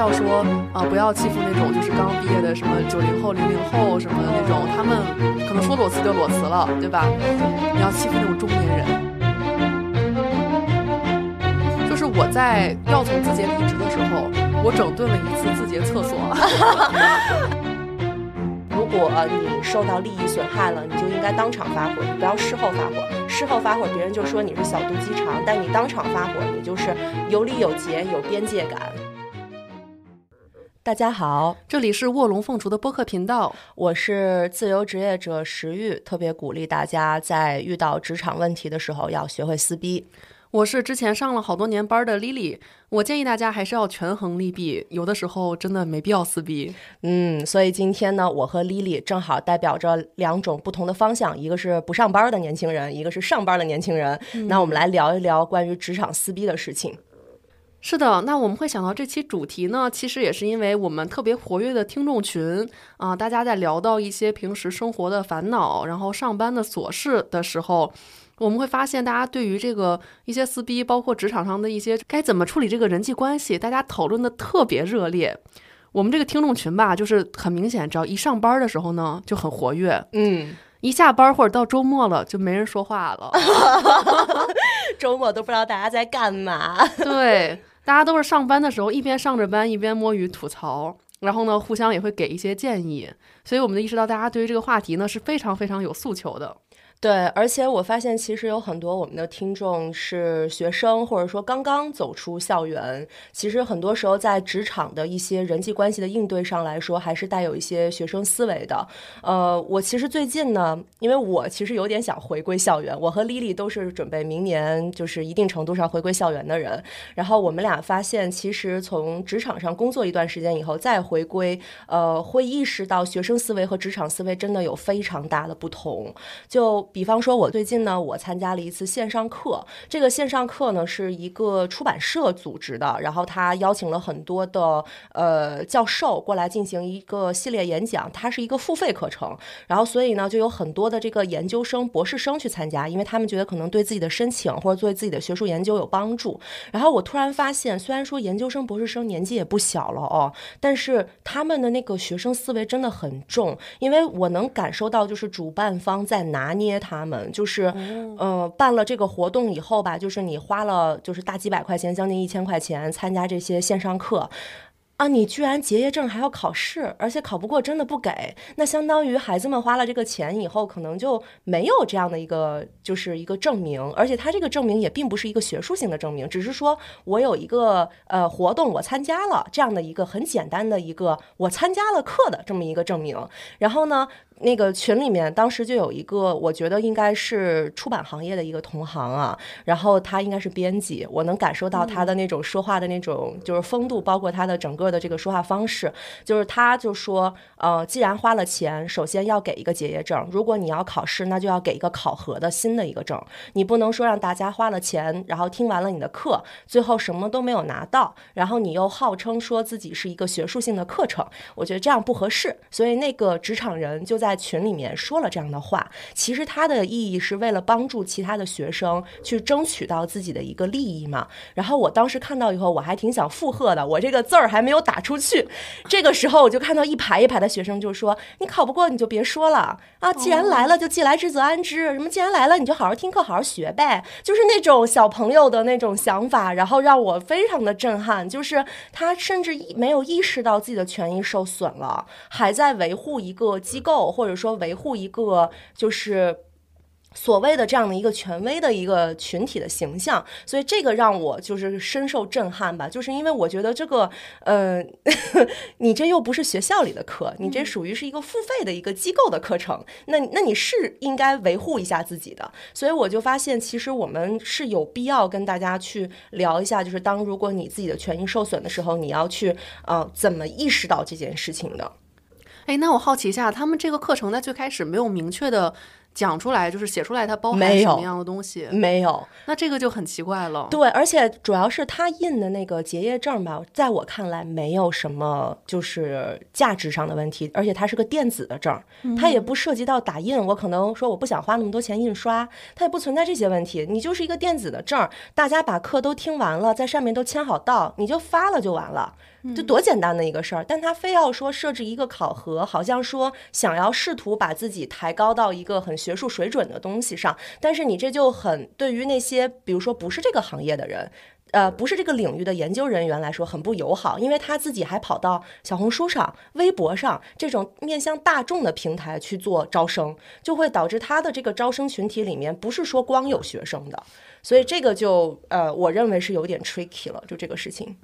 笑说啊，不要欺负那种就是刚毕业的什么九零后、零零后什么的那种，他们可能说裸辞就裸辞了，对吧？你要欺负那种中年人。就是我在要从字节离职的时候，我整顿了一次字节厕所。如果你受到利益损害了，你就应该当场发火，你不要事后发火。事后发火，别人就说你是小肚鸡肠；但你当场发火，你就是有理有节、有边界感。大家好，这里是卧龙凤雏的播客频道，我是自由职业者石玉，特别鼓励大家在遇到职场问题的时候要学会撕逼。我是之前上了好多年班的 Lily，我建议大家还是要权衡利弊，有的时候真的没必要撕逼。嗯，所以今天呢，我和 Lily 正好代表着两种不同的方向，一个是不上班的年轻人，一个是上班的年轻人。那我们来聊一聊关于职场撕逼的事情。是的，那我们会想到这期主题呢，其实也是因为我们特别活跃的听众群啊，大家在聊到一些平时生活的烦恼，然后上班的琐事的时候。我们会发现，大家对于这个一些撕逼，包括职场上的一些该怎么处理这个人际关系，大家讨论的特别热烈。我们这个听众群吧，就是很明显，只要一上班的时候呢，就很活跃。嗯，一下班或者到周末了，就没人说话了。周末都不知道大家在干嘛。对，大家都是上班的时候一边上着班，一边摸鱼吐槽，然后呢，互相也会给一些建议。所以我们就意识到，大家对于这个话题呢，是非常非常有诉求的。对，而且我发现其实有很多我们的听众是学生，或者说刚刚走出校园。其实很多时候在职场的一些人际关系的应对上来说，还是带有一些学生思维的。呃，我其实最近呢，因为我其实有点想回归校园，我和 Lily 都是准备明年就是一定程度上回归校园的人。然后我们俩发现，其实从职场上工作一段时间以后再回归，呃，会意识到学生思维和职场思维真的有非常大的不同。就比方说，我最近呢，我参加了一次线上课。这个线上课呢，是一个出版社组织的，然后他邀请了很多的呃教授过来进行一个系列演讲。它是一个付费课程，然后所以呢，就有很多的这个研究生、博士生去参加，因为他们觉得可能对自己的申请或者对自己的学术研究有帮助。然后我突然发现，虽然说研究生、博士生年纪也不小了哦，但是他们的那个学生思维真的很重，因为我能感受到，就是主办方在拿捏。他们就是，呃，办了这个活动以后吧，就是你花了就是大几百块钱，将近一千块钱参加这些线上课。啊，你居然结业证还要考试，而且考不过真的不给，那相当于孩子们花了这个钱以后，可能就没有这样的一个就是一个证明，而且他这个证明也并不是一个学术性的证明，只是说我有一个呃活动我参加了这样的一个很简单的一个我参加了课的这么一个证明，然后呢。那个群里面当时就有一个，我觉得应该是出版行业的一个同行啊，然后他应该是编辑，我能感受到他的那种说话的那种就是风度，包括他的整个的这个说话方式，就是他就说，呃，既然花了钱，首先要给一个结业证，如果你要考试，那就要给一个考核的新的一个证，你不能说让大家花了钱，然后听完了你的课，最后什么都没有拿到，然后你又号称说自己是一个学术性的课程，我觉得这样不合适，所以那个职场人就在。群里面说了这样的话，其实它的意义是为了帮助其他的学生去争取到自己的一个利益嘛。然后我当时看到以后，我还挺想附和的，我这个字儿还没有打出去。这个时候我就看到一排一排的学生就说：“你考不过你就别说了啊，既然来了就既来之则安之，什么既然来了你就好好听课好好学呗。”就是那种小朋友的那种想法，然后让我非常的震撼。就是他甚至没有意识到自己的权益受损了，还在维护一个机构。或者说维护一个就是所谓的这样的一个权威的一个群体的形象，所以这个让我就是深受震撼吧。就是因为我觉得这个，呃，你这又不是学校里的课，你这属于是一个付费的一个机构的课程，那那你是应该维护一下自己的。所以我就发现，其实我们是有必要跟大家去聊一下，就是当如果你自己的权益受损的时候，你要去呃怎么意识到这件事情的。哎，那我好奇一下，他们这个课程在最开始没有明确的讲出来，就是写出来它包含什么样的东西。没有，那这个就很奇怪了。对，而且主要是他印的那个结业证吧，在我看来没有什么就是价值上的问题，而且它是个电子的证，它也不涉及到打印。我可能说我不想花那么多钱印刷，它也不存在这些问题。你就是一个电子的证，大家把课都听完了，在上面都签好到，你就发了就完了。就多简单的一个事儿，但他非要说设置一个考核，好像说想要试图把自己抬高到一个很学术水准的东西上，但是你这就很对于那些比如说不是这个行业的人。呃，不是这个领域的研究人员来说很不友好，因为他自己还跑到小红书上、微博上这种面向大众的平台去做招生，就会导致他的这个招生群体里面不是说光有学生的，所以这个就呃，我认为是有点 tricky 了，就这个事情。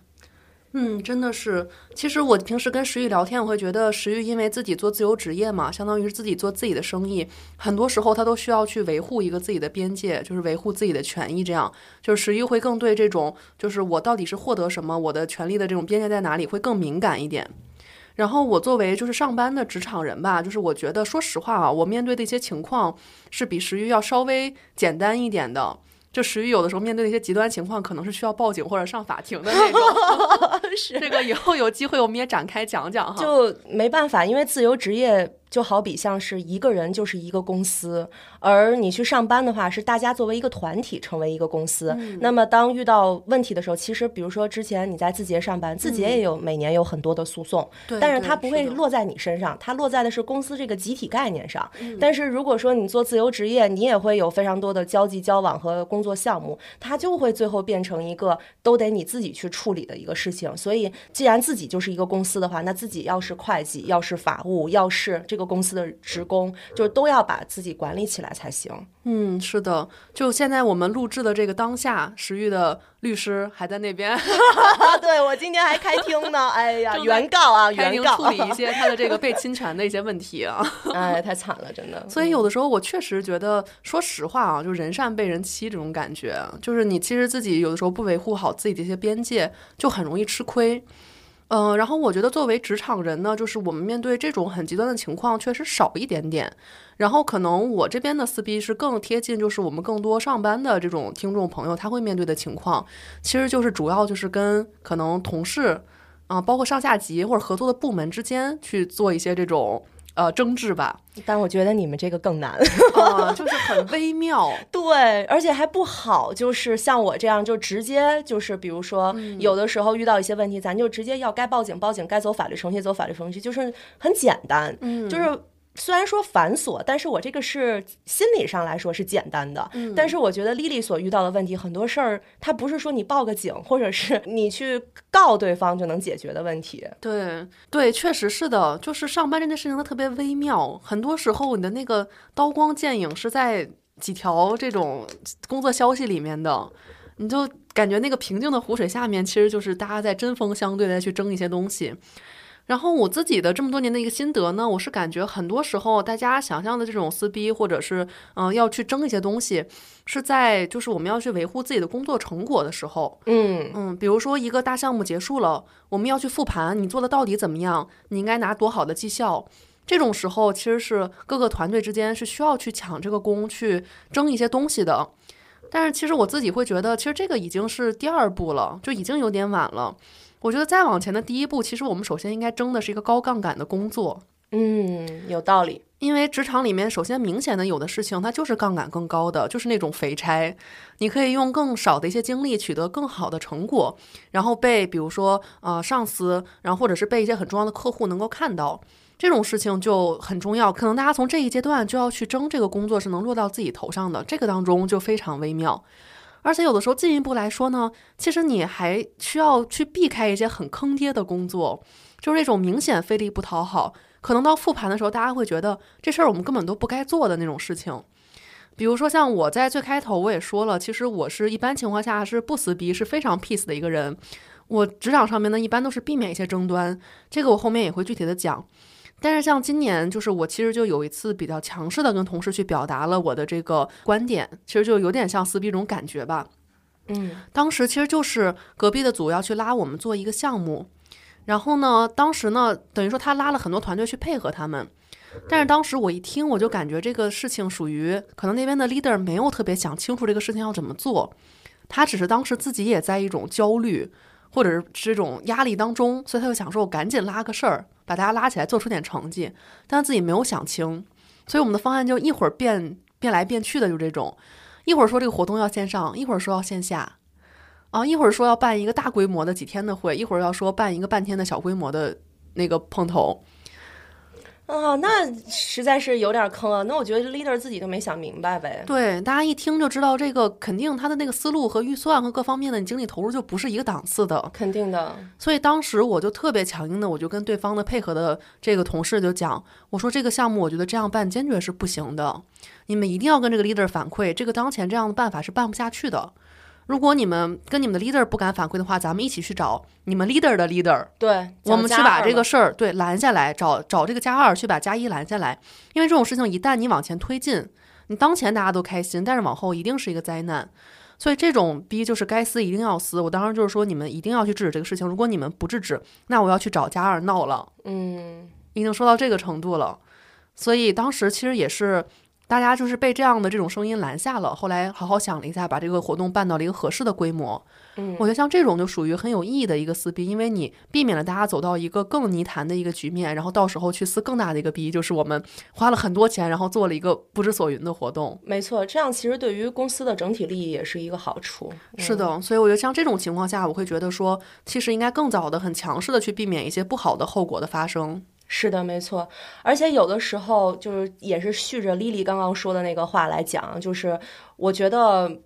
嗯，真的是。其实我平时跟石玉聊天，我会觉得石玉因为自己做自由职业嘛，相当于是自己做自己的生意，很多时候他都需要去维护一个自己的边界，就是维护自己的权益。这样，就是石玉会更对这种，就是我到底是获得什么，我的权利的这种边界在哪里，会更敏感一点。然后我作为就是上班的职场人吧，就是我觉得说实话啊，我面对的一些情况是比石玉要稍微简单一点的。就石玉有的时候面对一些极端情况，可能是需要报警或者上法庭的那种。是这个以后有机会我们也展开讲讲哈。就没办法，因为自由职业。就好比像是一个人就是一个公司，而你去上班的话是大家作为一个团体成为一个公司。那么当遇到问题的时候，其实比如说之前你在字节上班，字节也有每年有很多的诉讼，但是它不会落在你身上，它落在的是公司这个集体概念上。但是如果说你做自由职业，你也会有非常多的交际交往和工作项目，它就会最后变成一个都得你自己去处理的一个事情。所以既然自己就是一个公司的话，那自己要是会计，要是法务，要是这。这个公司的职工就都要把自己管理起来才行。嗯，是的。就现在我们录制的这个当下，石玉的律师还在那边。对我今天还开庭呢。哎呀，原告啊，原告处理一些他的这个被 侵权的一些问题啊。哎，太惨了，真的。所以有的时候我确实觉得，说实话啊，就人善被人欺这种感觉，就是你其实自己有的时候不维护好自己的一些边界，就很容易吃亏。嗯，然后我觉得作为职场人呢，就是我们面对这种很极端的情况确实少一点点。然后可能我这边的撕逼是更贴近，就是我们更多上班的这种听众朋友他会面对的情况，其实就是主要就是跟可能同事啊，包括上下级或者合作的部门之间去做一些这种。呃，争执吧，但我觉得你们这个更难，就是很微妙，对，而且还不好，就是像我这样，就直接就是，比如说有的时候遇到一些问题，咱就直接要该报警报警，该走法律程序走法律程序，就是很简单，嗯，就是。虽然说繁琐，但是我这个是心理上来说是简单的。嗯，但是我觉得丽丽所遇到的问题，很多事儿它不是说你报个警，或者是你去告对方就能解决的问题。对对，确实是的，就是上班这件事情它特别微妙，很多时候你的那个刀光剑影是在几条这种工作消息里面的，你就感觉那个平静的湖水下面，其实就是大家在针锋相对的去争一些东西。然后我自己的这么多年的一个心得呢，我是感觉很多时候大家想象的这种撕逼，或者是嗯要去争一些东西，是在就是我们要去维护自己的工作成果的时候，嗯嗯，比如说一个大项目结束了，我们要去复盘，你做的到底怎么样？你应该拿多好的绩效？这种时候其实是各个团队之间是需要去抢这个功，去争一些东西的。但是其实我自己会觉得，其实这个已经是第二步了，就已经有点晚了。我觉得再往前的第一步，其实我们首先应该争的是一个高杠杆的工作。嗯，有道理。因为职场里面，首先明显的有的事情，它就是杠杆更高的，就是那种肥差。你可以用更少的一些精力取得更好的成果，然后被比如说呃上司，然后或者是被一些很重要的客户能够看到，这种事情就很重要。可能大家从这一阶段就要去争这个工作是能落到自己头上的，这个当中就非常微妙。而且有的时候进一步来说呢，其实你还需要去避开一些很坑爹的工作，就是那种明显费力不讨好，可能到复盘的时候，大家会觉得这事儿我们根本都不该做的那种事情。比如说像我在最开头我也说了，其实我是一般情况下是不撕逼，是非常 peace 的一个人。我职场上面呢，一般都是避免一些争端，这个我后面也会具体的讲。但是像今年，就是我其实就有一次比较强势的跟同事去表达了我的这个观点，其实就有点像撕逼这种感觉吧。嗯，当时其实就是隔壁的组要去拉我们做一个项目，然后呢，当时呢，等于说他拉了很多团队去配合他们，但是当时我一听，我就感觉这个事情属于可能那边的 leader 没有特别想清楚这个事情要怎么做，他只是当时自己也在一种焦虑或者是这种压力当中，所以他就想说，我赶紧拉个事儿，把大家拉起来，做出点成绩。但自己没有想清，所以我们的方案就一会儿变变来变去的，就这种，一会儿说这个活动要线上，一会儿说要线下，啊，一会儿说要办一个大规模的几天的会，一会儿要说办一个半天的小规模的那个碰头。啊，那实在是有点坑啊！那我觉得 leader 自己都没想明白呗。对，大家一听就知道，这个肯定他的那个思路和预算和各方面的精力投入就不是一个档次的。肯定的。所以当时我就特别强硬的，我就跟对方的配合的这个同事就讲，我说这个项目我觉得这样办坚决是不行的，你们一定要跟这个 leader 反馈，这个当前这样的办法是办不下去的。如果你们跟你们的 leader 不敢反馈的话，咱们一起去找你们 leader 的 leader，对，我们去把这个事儿对拦下来，找找这个加二去把加一拦下来。因为这种事情一旦你往前推进，你当前大家都开心，但是往后一定是一个灾难。所以这种逼就是该撕一定要撕。我当时就是说，你们一定要去制止这个事情。如果你们不制止，那我要去找加二闹了。嗯，已经说到这个程度了。所以当时其实也是。大家就是被这样的这种声音拦下了，后来好好想了一下，把这个活动办到了一个合适的规模。嗯，我觉得像这种就属于很有意义的一个撕逼，因为你避免了大家走到一个更泥潭的一个局面，然后到时候去撕更大的一个逼，就是我们花了很多钱，然后做了一个不知所云的活动。没错，这样其实对于公司的整体利益也是一个好处。是的，所以我觉得像这种情况下，我会觉得说，其实应该更早的、很强势的去避免一些不好的后果的发生。是的，没错，而且有的时候就是也是续着丽丽刚刚说的那个话来讲，就是我觉得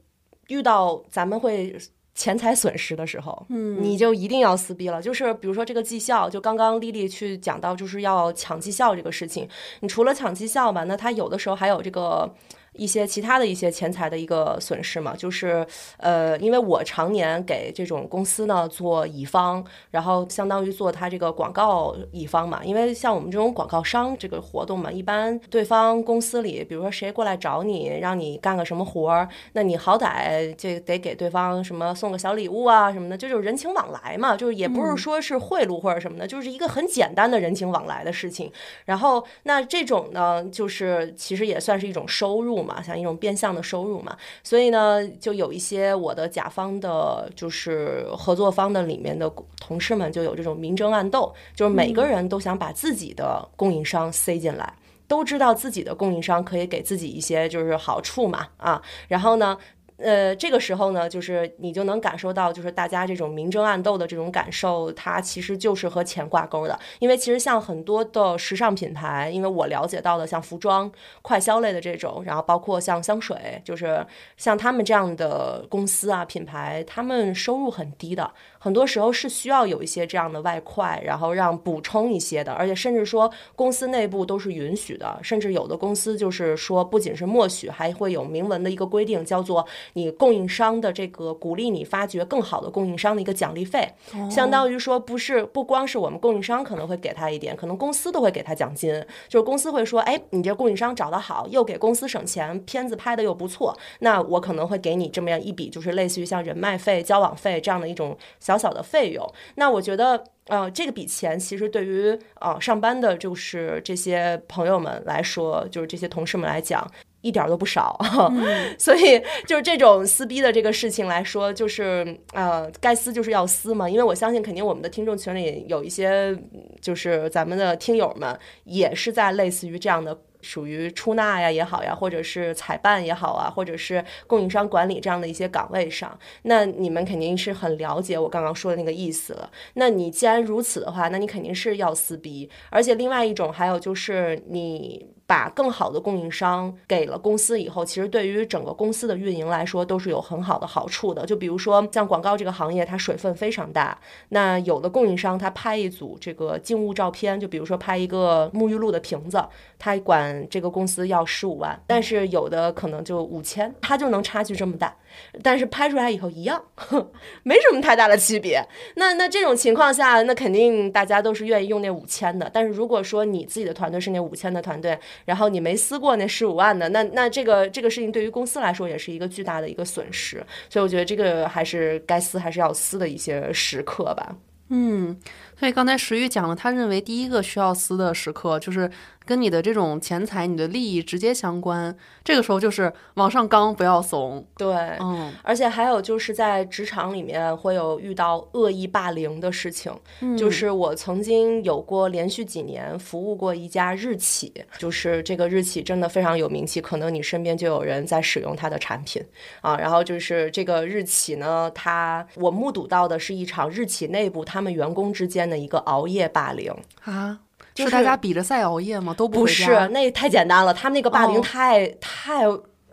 遇到咱们会钱财损失的时候，嗯，你就一定要撕逼了。就是比如说这个绩效，就刚刚丽丽去讲到，就是要抢绩效这个事情，你除了抢绩效吧，那他有的时候还有这个。一些其他的一些钱财的一个损失嘛，就是呃，因为我常年给这种公司呢做乙方，然后相当于做他这个广告乙方嘛。因为像我们这种广告商这个活动嘛，一般对方公司里，比如说谁过来找你，让你干个什么活儿，那你好歹这得给对方什么送个小礼物啊什么的，这就是人情往来嘛，就是也不是说是贿赂或者什么的，就是一个很简单的人情往来的事情。然后那这种呢，就是其实也算是一种收入。嘛，像一种变相的收入嘛，所以呢，就有一些我的甲方的，就是合作方的里面的同事们，就有这种明争暗斗，就是每个人都想把自己的供应商塞进来，都知道自己的供应商可以给自己一些就是好处嘛，啊，然后呢。呃，这个时候呢，就是你就能感受到，就是大家这种明争暗斗的这种感受，它其实就是和钱挂钩的。因为其实像很多的时尚品牌，因为我了解到的，像服装、快销类的这种，然后包括像香水，就是像他们这样的公司啊、品牌，他们收入很低的，很多时候是需要有一些这样的外快，然后让补充一些的，而且甚至说公司内部都是允许的，甚至有的公司就是说，不仅是默许，还会有明文的一个规定，叫做。你供应商的这个鼓励你发掘更好的供应商的一个奖励费，相当于说不是不光是我们供应商可能会给他一点，可能公司都会给他奖金。就是公司会说，哎，你这供应商找得好，又给公司省钱，片子拍的又不错，那我可能会给你这么样一笔，就是类似于像人脉费、交往费这样的一种小小的费用。那我觉得，呃，这个笔钱其实对于呃上班的，就是这些朋友们来说，就是这些同事们来讲。一点都不少，所以就是这种撕逼的这个事情来说，就是呃，该撕就是要撕嘛。因为我相信，肯定我们的听众群里有一些，就是咱们的听友们，也是在类似于这样的。属于出纳呀也好呀，或者是采办也好啊，或者是供应商管理这样的一些岗位上，那你们肯定是很了解我刚刚说的那个意思了。那你既然如此的话，那你肯定是要撕逼。而且另外一种还有就是你把更好的供应商给了公司以后，其实对于整个公司的运营来说都是有很好的好处的。就比如说像广告这个行业，它水分非常大，那有的供应商他拍一组这个静物照片，就比如说拍一个沐浴露的瓶子，他管。这个公司要十五万，但是有的可能就五千，他就能差距这么大。但是拍出来以后一样，没什么太大的区别。那那这种情况下，那肯定大家都是愿意用那五千的。但是如果说你自己的团队是那五千的团队，然后你没撕过那十五万的，那那这个这个事情对于公司来说也是一个巨大的一个损失。所以我觉得这个还是该撕还是要撕的一些时刻吧。嗯，所以刚才石玉讲了，他认为第一个需要撕的时刻就是跟你的这种钱财、你的利益直接相关。这个时候就是往上刚，不要怂。对，嗯，而且还有就是在职场里面会有遇到恶意霸凌的事情，嗯就是我曾经有过连续几年服务过一家日企，就是这个日企真的非常有名气，可能你身边就有人在使用它的产品啊。然后就是这个日企呢，它我目睹到的是一场日企内部他们员工之间的一个熬夜霸凌。啊，就是大家比着赛熬夜吗？都不回家是，那太简单了，他们那个霸凌哦太、太。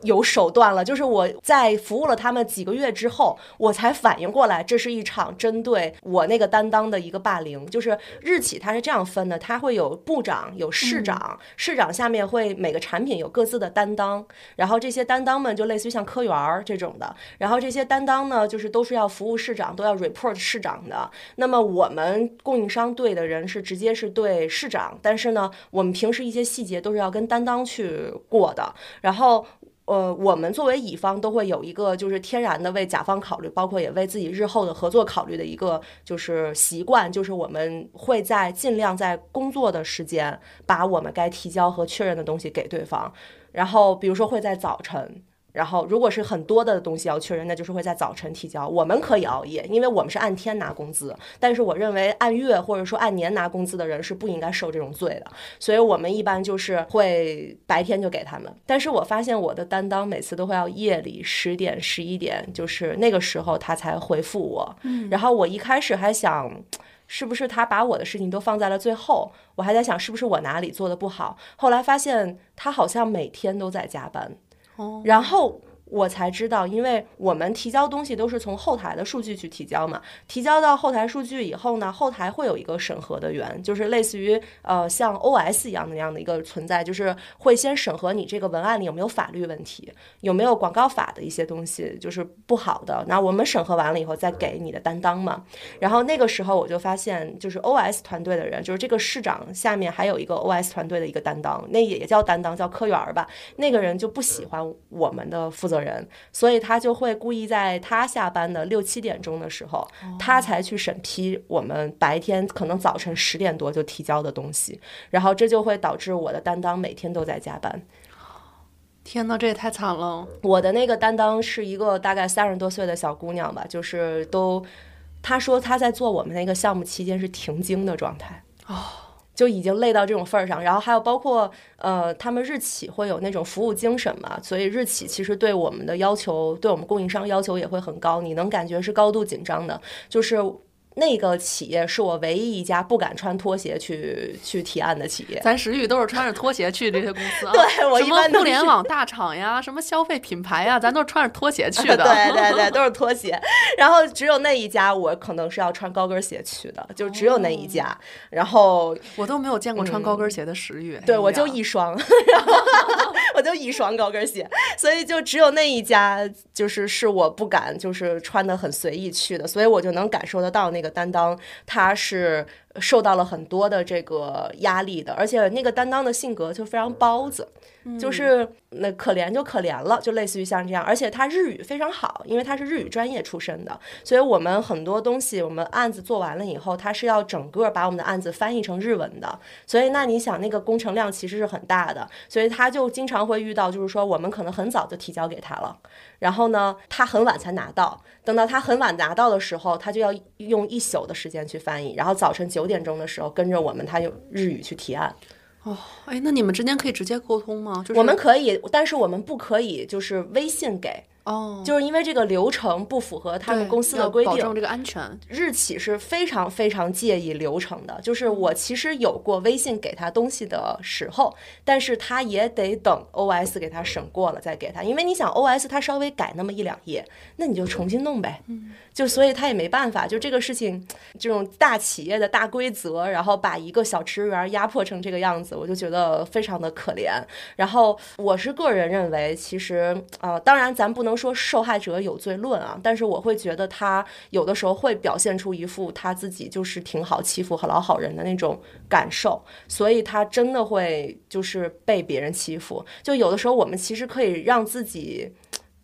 有手段了，就是我在服务了他们几个月之后，我才反应过来，这是一场针对我那个担当的一个霸凌。就是日企它是这样分的，它会有部长、有市长，市长下面会每个产品有各自的担当，然后这些担当们就类似于像科员儿这种的，然后这些担当呢，就是都是要服务市长，都要 report 市长的。那么我们供应商对的人是直接是对市长，但是呢，我们平时一些细节都是要跟担当去过的。然后，呃，我们作为乙方都会有一个就是天然的为甲方考虑，包括也为自己日后的合作考虑的一个就是习惯，就是我们会在尽量在工作的时间把我们该提交和确认的东西给对方。然后，比如说会在早晨。然后，如果是很多的东西要确认，那就是会在早晨提交。我们可以熬夜，因为我们是按天拿工资。但是我认为按月或者说按年拿工资的人是不应该受这种罪的。所以我们一般就是会白天就给他们。但是我发现我的担当每次都会要夜里十点、十一点，就是那个时候他才回复我。然后我一开始还想。是不是他把我的事情都放在了最后？我还在想是不是我哪里做的不好。后来发现他好像每天都在加班，然后我才知道，因为我们提交东西都是从后台的数据去提交嘛，提交到后台数据以后呢，后台会有一个审核的员，就是类似于呃像 OS 一样的那样的一个存在，就是会先审核你这个文案里有没有法律问题，有没有广告法的一些东西就是不好的。那我们审核完了以后再给你的担当嘛。然后那个时候我就发现，就是 OS 团队的人，就是这个市长下面还有一个 OS 团队的一个担当，那也叫担当，叫科员儿吧。那个人就不喜欢我们的负责人，所以他就会故意在他下班的六七点钟的时候，他才去审批我们白天可能早晨十点多就提交的东西，然后这就会导致我的担当每天都在加班。天呐，这也太惨了。我的那个担当是一个大概三十多岁的小姑娘吧，就是都，她说她在做我们那个项目期间是停经的状态。哦。就已经累到这种份儿上，然后还有包括呃，他们日企会有那种服务精神嘛，所以日企其实对我们的要求，对我们供应商要求也会很高，你能感觉是高度紧张的，就是。那个企业是我唯一一家不敢穿拖鞋去去提案的企业。咱石宇都是穿着拖鞋去这些公司啊，对我一般互联网大厂呀，什么消费品牌呀，咱都是穿着拖鞋去的。对对对，都是拖鞋。然后只有那一家，我可能是要穿高跟鞋去的，就只有那一家。然后我都没有见过穿高跟鞋的石宇。嗯对我就一双，然后我就一双高跟鞋，所以就只有那一家，就是是我不敢就是穿的很随意去的，所以我就能感受得到那个担当他是受到了很多的这个压力的，而且那个担当的性格就非常包子，就是那可怜就可怜了，就类似于像这样，而且他日语非常好，因为他是日语专业出身的，所以我们很多东西我们案子做完了以后，他是要整个把我们的案子翻译成日文的，所以那你想那个工程量其实是很大的，所以他就经常会遇到，就是说我们可能很早就提交给他了，然后呢他很晚才拿到，等到他很晚拿到的时候，他就要用一宿的时间去翻译，然后早晨九点钟的时候跟着我们他用日语去提案。哦哎，那你们之间可以直接沟通吗？就是我们可以，但是我们不可以就是微信给，哦，就是因为这个流程不符合他们公司的规定。保证这个安全。日企是非常非常介意流程的，就是我其实有过微信给他东西的时候，但是他也得等 OS 给他审过了再给他，因为你想 OS 他稍微改那么一两页，那你就重新弄呗，嗯就所以他也没办法，就这个事情，这种大企业的大规则，然后把一个小职员压迫成这个样子，我就觉得非常的可怜。然后我是个人认为，其实呃，当然咱不能说受害者有罪论啊，但是我会觉得他有的时候会表现出一副他自己就是挺好欺负和老好人的那种感受，所以他真的会就是被别人欺负。就有的时候我们其实可以让自己。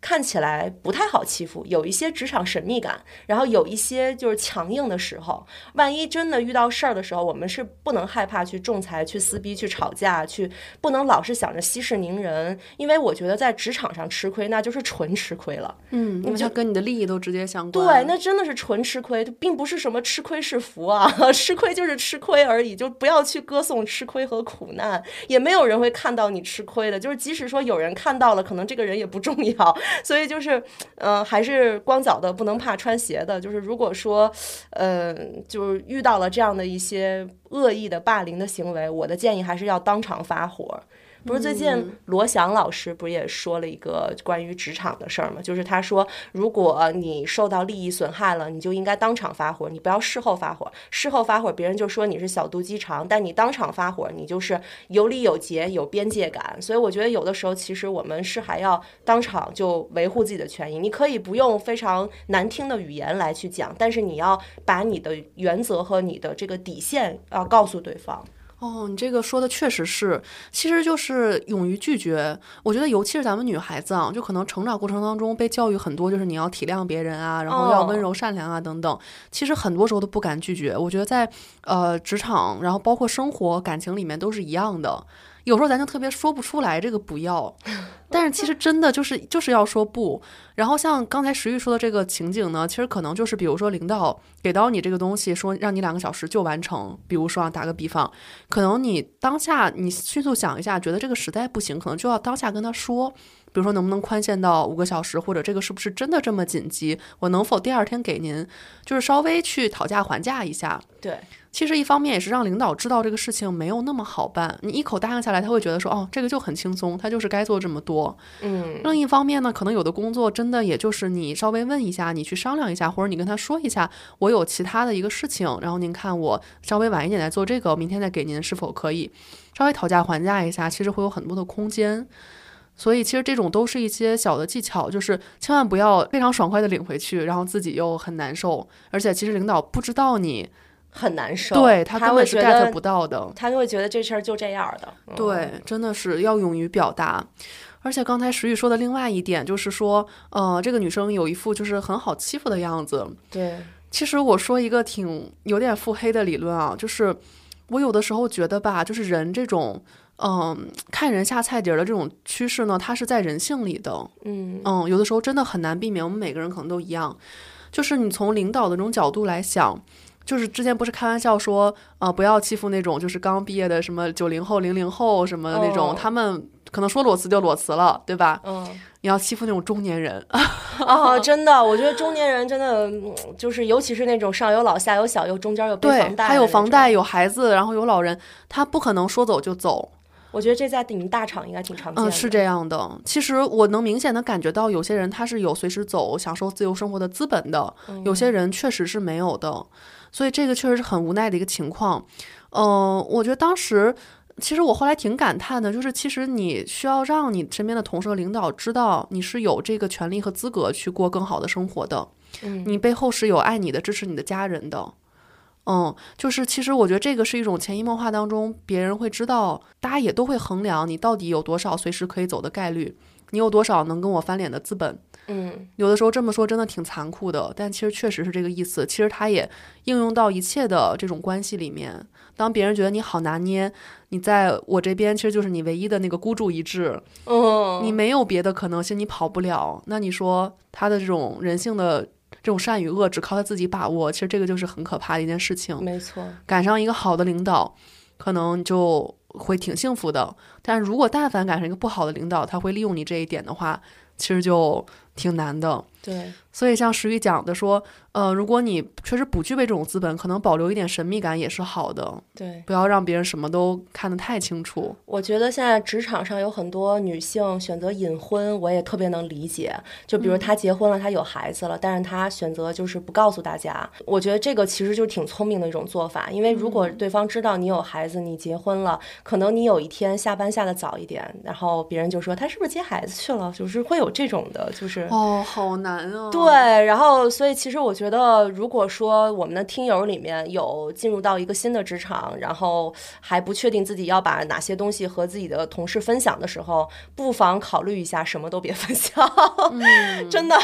看起来不太好欺负，有一些职场神秘感，然后有一些就是强硬的时候。万一真的遇到事儿的时候，我们是不能害怕去仲裁、去撕逼、去吵架、去不能老是想着息事宁人，因为我觉得在职场上吃亏那就是纯吃亏了。嗯，因为它跟你的利益都直接相关。对，那真的是纯吃亏，并不是什么吃亏是福啊，吃亏就是吃亏而已，就不要去歌颂吃亏和苦难，也没有人会看到你吃亏的。就是即使说有人看到了，可能这个人也不重要。所以就是，嗯，还是光脚的不能怕穿鞋的。就是如果说，嗯，就是遇到了这样的一些恶意的霸凌的行为，我的建议还是要当场发火。不是最近罗翔老师不是也说了一个关于职场的事儿吗？就是他说，如果你受到利益损害了，你就应该当场发火，你不要事后发火。事后发火，别人就说你是小肚鸡肠；但你当场发火，你就是有理有节、有边界感。所以我觉得有的时候，其实我们是还要当场就维护自己的权益。你可以不用非常难听的语言来去讲，但是你要把你的原则和你的这个底线要告诉对方。哦，你这个说的确实是，其实就是勇于拒绝。我觉得，尤其是咱们女孩子啊，就可能成长过程当中被教育很多，就是你要体谅别人啊，然后要温柔善良啊等等。其实很多时候都不敢拒绝。我觉得在呃职场，然后包括生活、感情里面都是一样的。有时候咱就特别说不出来这个不要，但是其实真的就是就是要说不。然后像刚才石玉说的这个情景呢，其实可能就是比如说领导给到你这个东西，说让你两个小时就完成。比如说啊，打个比方，可能你当下你迅速想一下，觉得这个实在不行，可能就要当下跟他说，比如说能不能宽限到五个小时，或者这个是不是真的这么紧急，我能否第二天给您，就是稍微去讨价还价一下。对。其实一方面也是让领导知道这个事情没有那么好办，你一口答应下来，他会觉得说，哦，这个就很轻松，他就是该做这么多。嗯。另一方面呢，可能有的工作真的也就是你稍微问一下，你去商量一下，或者你跟他说一下，我有其他的一个事情，然后您看我稍微晚一点来做这个，明天再给您，是否可以？稍微讨价还价一下，其实会有很多的空间。所以其实这种都是一些小的技巧，就是千万不要非常爽快的领回去，然后自己又很难受，而且其实领导不知道你。很难受，对他根本是 get 不到的，他就会觉得这事儿就这样的。对，真的是要勇于表达。而且刚才石宇说的另外一点就是说，呃，这个女生有一副就是很好欺负的样子。对，其实我说一个挺有点腹黑的理论啊，就是我有的时候觉得吧，就是人这种，嗯，看人下菜碟的这种趋势呢，它是在人性里的。嗯嗯，有的时候真的很难避免，我们每个人可能都一样。就是你从领导的这种角度来想。就是之前不是开玩笑说，呃，不要欺负那种就是刚毕业的什么九零后、零零后什么的那种，他们可能说裸辞就裸辞了，对吧？嗯，你要欺负那种中年人啊！真的，我觉得中年人真的就是，尤其是那种上有老下有小又中间有背房贷，还有房贷有孩子，然后有老人，他不可能说走就走。我觉得这在你们大厂应该挺常见。嗯，是这样的。其实我能明显的感觉到，有些人他是有随时走、享受自由生活的资本的，有些人确实是没有的。所以这个确实是很无奈的一个情况，嗯，我觉得当时其实我后来挺感叹的，就是其实你需要让你身边的同事和领导知道你是有这个权利和资格去过更好的生活的，嗯，你背后是有爱你的、支持你的家人的，嗯，就是其实我觉得这个是一种潜移默化当中，别人会知道，大家也都会衡量你到底有多少随时可以走的概率，你有多少能跟我翻脸的资本。嗯，有的时候这么说真的挺残酷的，但其实确实是这个意思。其实它也应用到一切的这种关系里面。当别人觉得你好拿捏，你在我这边其实就是你唯一的那个孤注一掷。嗯，你没有别的可能性，你跑不了。那你说他的这种人性的这种善与恶，只靠他自己把握，其实这个就是很可怕的一件事情。没错，赶上一个好的领导，可能就会挺幸福的。但如果但凡赶上一个不好的领导，他会利用你这一点的话，其实就。挺难的，对，所以像石宇讲的说。呃，如果你确实不具备这种资本，可能保留一点神秘感也是好的。对，不要让别人什么都看得太清楚。我觉得现在职场上有很多女性选择隐婚，我也特别能理解。就比如她结婚了，她有孩子了，但是她选择就是不告诉大家。我觉得这个其实就挺聪明的一种做法，因为如果对方知道你有孩子，你结婚了，可能你有一天下班下的早一点，然后别人就说他是不是接孩子去了，就是会有这种的，就是哦，好难对，然后所以其实我觉得，如果说我们的听友里面有进入到一个新的职场，然后还不确定自己要把哪些东西和自己的同事分享的时候，不妨考虑一下，什么都别分享。嗯，真的，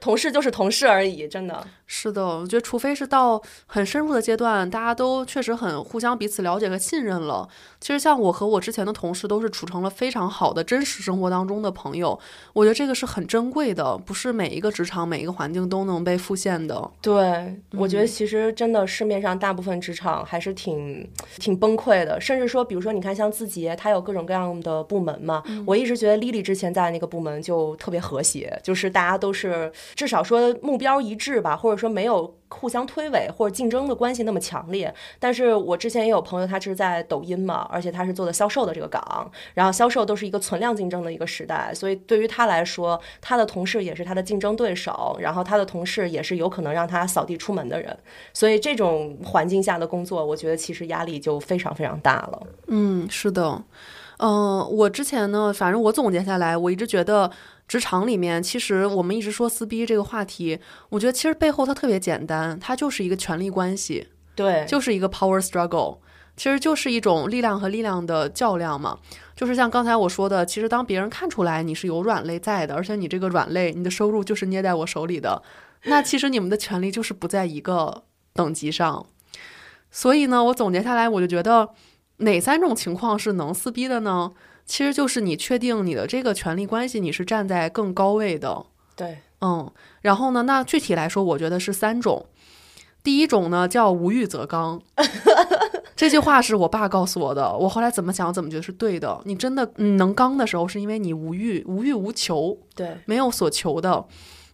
同事就是同事而已，真的。是的，我觉得除非是到很深入的阶段，大家都确实很互相彼此了解和信任了。其实像我和我之前的同事都是处成了非常好的真实生活当中的朋友，我觉得这个是很珍贵的，不是每一个职场、每一个环境都能被复现的。对，我觉得其实真的市面上大部分职场还是挺挺崩溃的，甚至说，比如说你看像字节，它有各种各样的部门嘛，我一直觉得 Lily 之前在那个部门就特别和谐，就是大家都是至少说目标一致吧，或者说没有。互相推诿或者竞争的关系那么强烈，但是我之前也有朋友，他是在抖音嘛，而且他是做的销售的这个岗，然后销售都是一个存量竞争的一个时代，所以对于他来说，他的同事也是他的竞争对手，然后他的同事也是有可能让他扫地出门的人，所以这种环境下的工作，我觉得其实压力就非常非常大了。嗯，是的，嗯，我之前呢，反正我总结下来，我一直觉得。职场里面，其实我们一直说撕逼这个话题，我觉得其实背后它特别简单，它就是一个权力关系，对，就是一个 power struggle，其实就是一种力量和力量的较量嘛。就是像刚才我说的，其实当别人看出来你是有软肋在的，而且你这个软肋，你的收入就是捏在我手里的，那其实你们的权利就是不在一个等级上。所以呢，我总结下来，我就觉得哪三种情况是能撕逼的呢？其实就是你确定你的这个权利关系，你是站在更高位的。对，嗯，然后呢，那具体来说，我觉得是三种。第一种呢叫无欲则刚，这句话是我爸告诉我的。我后来怎么想，怎么觉得是对的。你真的能刚的时候，是因为你无欲，无欲无求，对，没有所求的。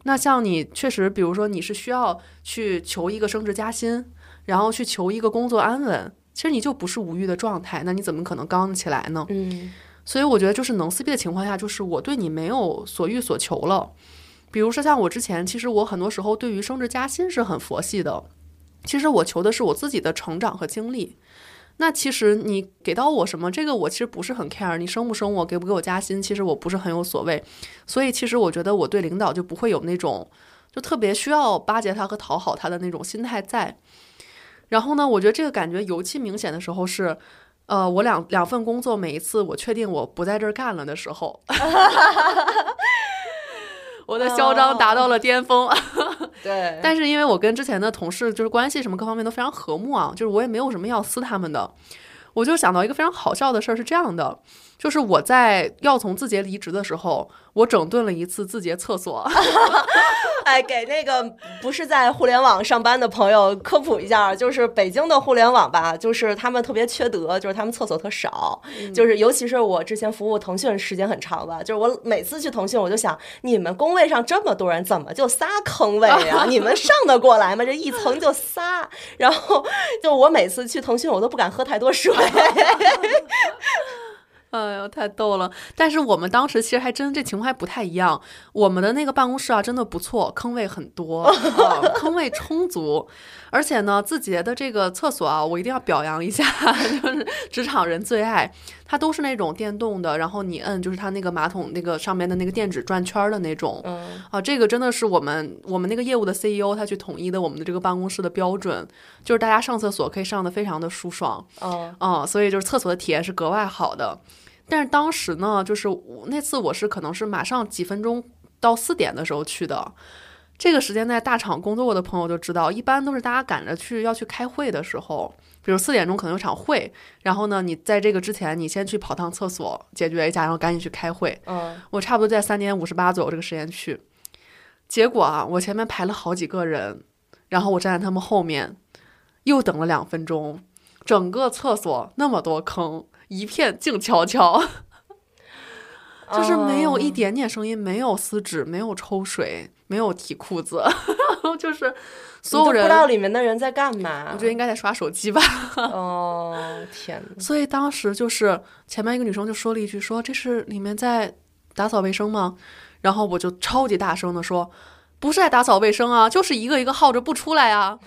那像你确实，比如说你是需要去求一个升职加薪，然后去求一个工作安稳，其实你就不是无欲的状态，那你怎么可能刚起来呢？嗯。所以我觉得，就是能撕逼的情况下，就是我对你没有所欲所求了。比如说，像我之前，其实我很多时候对于升职加薪是很佛系的。其实我求的是我自己的成长和经历。那其实你给到我什么，这个我其实不是很 care。你升不升我，给不给我加薪，其实我不是很有所谓。所以其实我觉得我对领导就不会有那种就特别需要巴结他和讨好他的那种心态在。然后呢，我觉得这个感觉尤其明显的时候是。呃，我两两份工作，每一次我确定我不在这儿干了的时候 我的嚣张达到了巅峰。对，但是因为我跟之前的同事就是关系什么各方面都非常和睦啊，就是我也没有什么要撕他们的。我就想到一个非常好笑的事儿，是这样的，就是我在要从字节离职的时候，我整顿了一次字节厕所。哎，给那个不是在互联网上班的朋友科普一下，就是北京的互联网吧，就是他们特别缺德，就是他们厕所特少，就是尤其是我之前服务腾讯时间很长吧，就是我每次去腾讯，我就想，你们工位上这么多人，怎么就仨坑位啊？你们上得过来吗？这一层就仨，然后就我每次去腾讯，我都不敢喝太多水。太逗了！但是我们当时其实还真这情况还不太一样。我们的那个办公室啊，真的不错，坑位很多，坑位充足。而且呢，字节的这个厕所啊，我一定要表扬一下，就是职场人最爱。它都是那种电动的，然后你摁，就是它那个马桶那个上面的那个电纸转圈的那种。嗯啊，这个真的是我们我们那个业务的 CEO 他去统一的我们的这个办公室的标准，就是大家上厕所可以上的非常的舒爽。嗯啊，所以就是厕所的体验是格外好的。但是当时呢，就是那次我是可能是马上几分钟到四点的时候去的，这个时间在大厂工作过的朋友就知道，一般都是大家赶着去要去开会的时候，比如四点钟可能有场会，然后呢，你在这个之前你先去跑趟厕所解决一下，然后赶紧去开会。嗯，我差不多在三点五十八左右这个时间去，结果啊，我前面排了好几个人，然后我站在他们后面，又等了两分钟，整个厕所那么多坑。一片静悄悄，就是没有一点点声音，没有撕纸，没有抽水，没有提裤子，就是所有人不知道里面的人在干嘛。我觉得应该在刷手机吧。哦，天 呐。所以当时就是前面一个女生就说了一句：“说这是里面在打扫卫生吗？”然后我就超级大声的说：“不是在打扫卫生啊，就是一个一个耗着不出来啊。”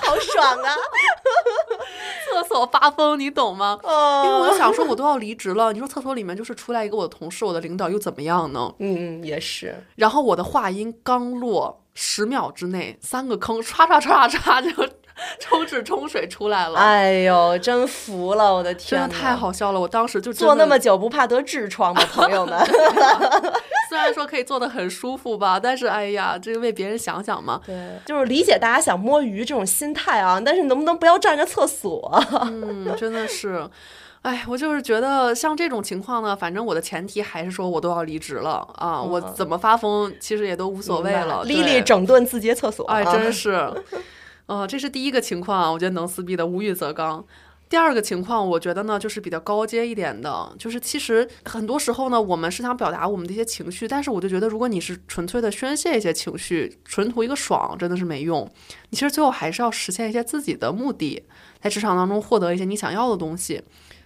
好爽啊！厕所发疯，你懂吗？哦因为我就想说，我都要离职了，你说厕所里面就是出来一个我的同事，我的领导又怎么样呢？嗯，也是，然后我的话音刚落，十秒之内三个坑唰唰唰唰就 冲纸冲水出来了。哎呦，真服了，我的天，真的太。好笑了！我当时就真坐那么久不怕得痔疮吗，朋友们？虽然说可以做的很舒服吧，但是哎呀，这个为别人想想嘛。对，就是理解大家想摸鱼这种心态啊，但是能不能不要占着厕所？嗯，真的是，哎，我就是觉得像这种情况呢，反正我的前提还是说我都要离职了啊，我嗯怎么发疯其实也都无所谓了。丽丽整顿自洁厕所，哎，啊真 是，呃，这是第一个情况啊，我觉得能撕逼的无欲则刚。第二个情况，我觉得呢，就是比较高阶一点的，就是其实很多时候呢，我们是想表达我们的一些情绪，但是我就觉得，如果你是纯粹的宣泄一些情绪，纯图一个爽，真的是没用。你其实最后还是要实现一些自己的目的，在职场当中获得一些你想要的东西。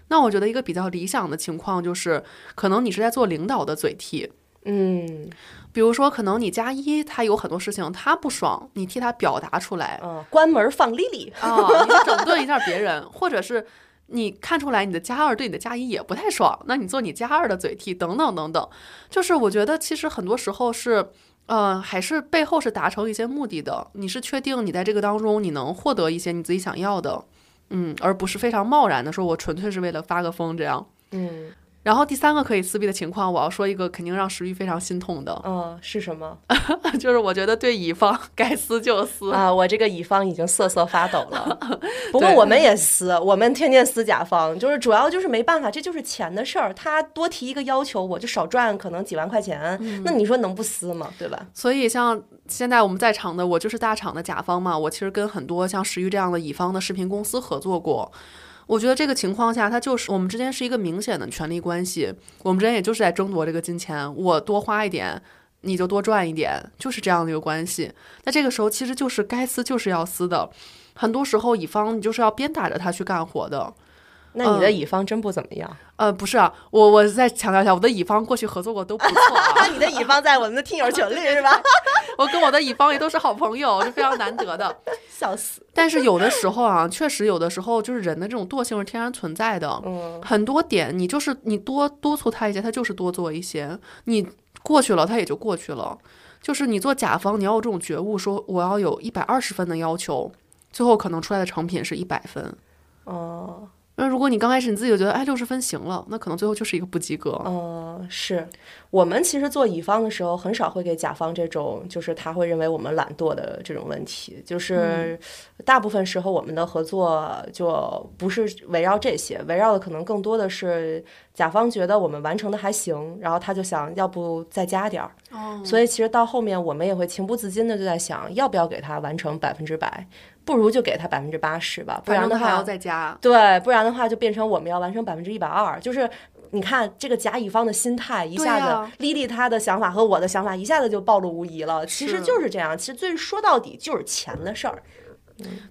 那我觉得一个比较理想的情况就是，可能你是在做领导的嘴替，嗯比如说，可能你加一他有很多事情他不爽，你替他表达出来，嗯，关门放丽丽，啊，你整顿一下别人，或者是你看出来你的加二对你的加一也不太爽，那你做你加二的嘴替，等等等等。就是我觉得其实很多时候是，呃，还是背后是达成一些目的的。你是确定你在这个当中你能获得一些你自己想要的，嗯，而不是非常贸然的说我纯粹是为了发个疯这样。嗯然后第三个可以撕逼的情况，我要说一个肯定让石玉非常心痛的，嗯，是什么 就是我觉得对乙方该撕就撕。啊？我这个乙方已经瑟瑟发抖了。不过我们也撕，我们天天撕甲方，就是主要就是没办法，这就是钱的事儿。他多提一个要求，我就少赚可能几万块钱，那你说能不撕吗？对吧？所以像现在我们在场的，我就是大厂的甲方嘛，我其实跟很多像石玉这样的乙方的视频公司合作过。我觉得这个情况下，他就是我们之间是一个明显的权力关系，我们之间也就是在争夺这个金钱，我多花一点，你就多赚一点，就是这样的一个关系。那这个时候其实就是该撕就是要撕的，很多时候乙方你就是要鞭打着他去干活的。那你的乙方真不怎么样。呃，不是啊，我我再强调一下，我的乙方过去合作过都不错啊。你的乙方在我们的听友群里是吧？我跟我的乙方也都是好朋友，是非常难得的。笑死。但是有的时候啊，确实有的时候就是人的这种惰性是天然存在的。嗯很多点你就是你多督促他一些，他就是多做一些。你过去了，他也就过去了。就是你做甲方，你要有这种觉悟，说我要有一百二十分的要求，最后可能出来的成品是一百分。哦，那如果你刚开始你自己就觉得哎六十分行了，那可能最后就是一个不及格。嗯，是我们其实做乙方的时候，很少会给甲方这种，就是他会认为我们懒惰的这种问题。就是大部分时候，我们的合作就不是围绕这些，围绕的可能更多的是甲方觉得我们完成的还行，然后他就想要不再加点儿。哦，所以其实到后面，我们也会情不自禁的就在想，要不要给他完成百分之百，不如就给他百分之八十吧，不然的话要再加。对，不然的话就变成我们要完成百分之一百二，就是你看这个甲乙方的心态一下子，对呀丽丽她的想法和我的想法一下子就暴露无遗了。其实就是这样，其实最说到底就是钱的事儿。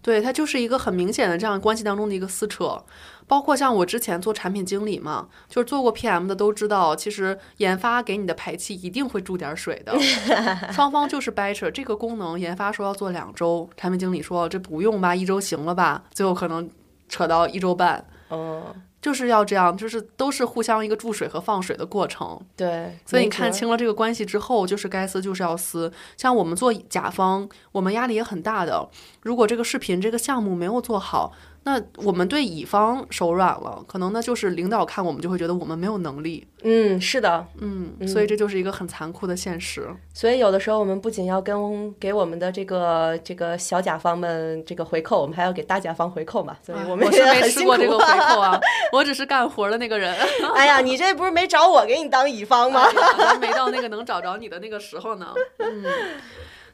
对，它就是一个很明显的这样关系当中的一个撕扯。包括像我之前做产品经理嘛，就是做过 PM 的都知道，其实研发给你的排气一定会注点水的，双方就是掰扯这个功能，研发说要做两周，产品经理说这不用吧，一周行了吧，最后可能扯到一周半，嗯，就是要这样，就是都是互相一个注水和放水的过程。对。所以你看清了这个关系之后，就是该撕就是要撕。像我们做甲方，我们压力也很大的。如果这个视频这个项目没有做好，那我们对乙方手软了，可能呢就是领导看我们就会觉得我们没有能力。嗯，是的。嗯，所以这就是一个很残酷的现实。所以有的时候我们不仅要跟给我们的这个这个小甲方们这个回扣，我们还要给大甲方回扣嘛。所以哎我们我是没吃过这个回扣啊，我只是干活的那个人。哎呀，你这不是没找我给你当乙方吗？哎没到那个能找着你的那个时候呢。嗯，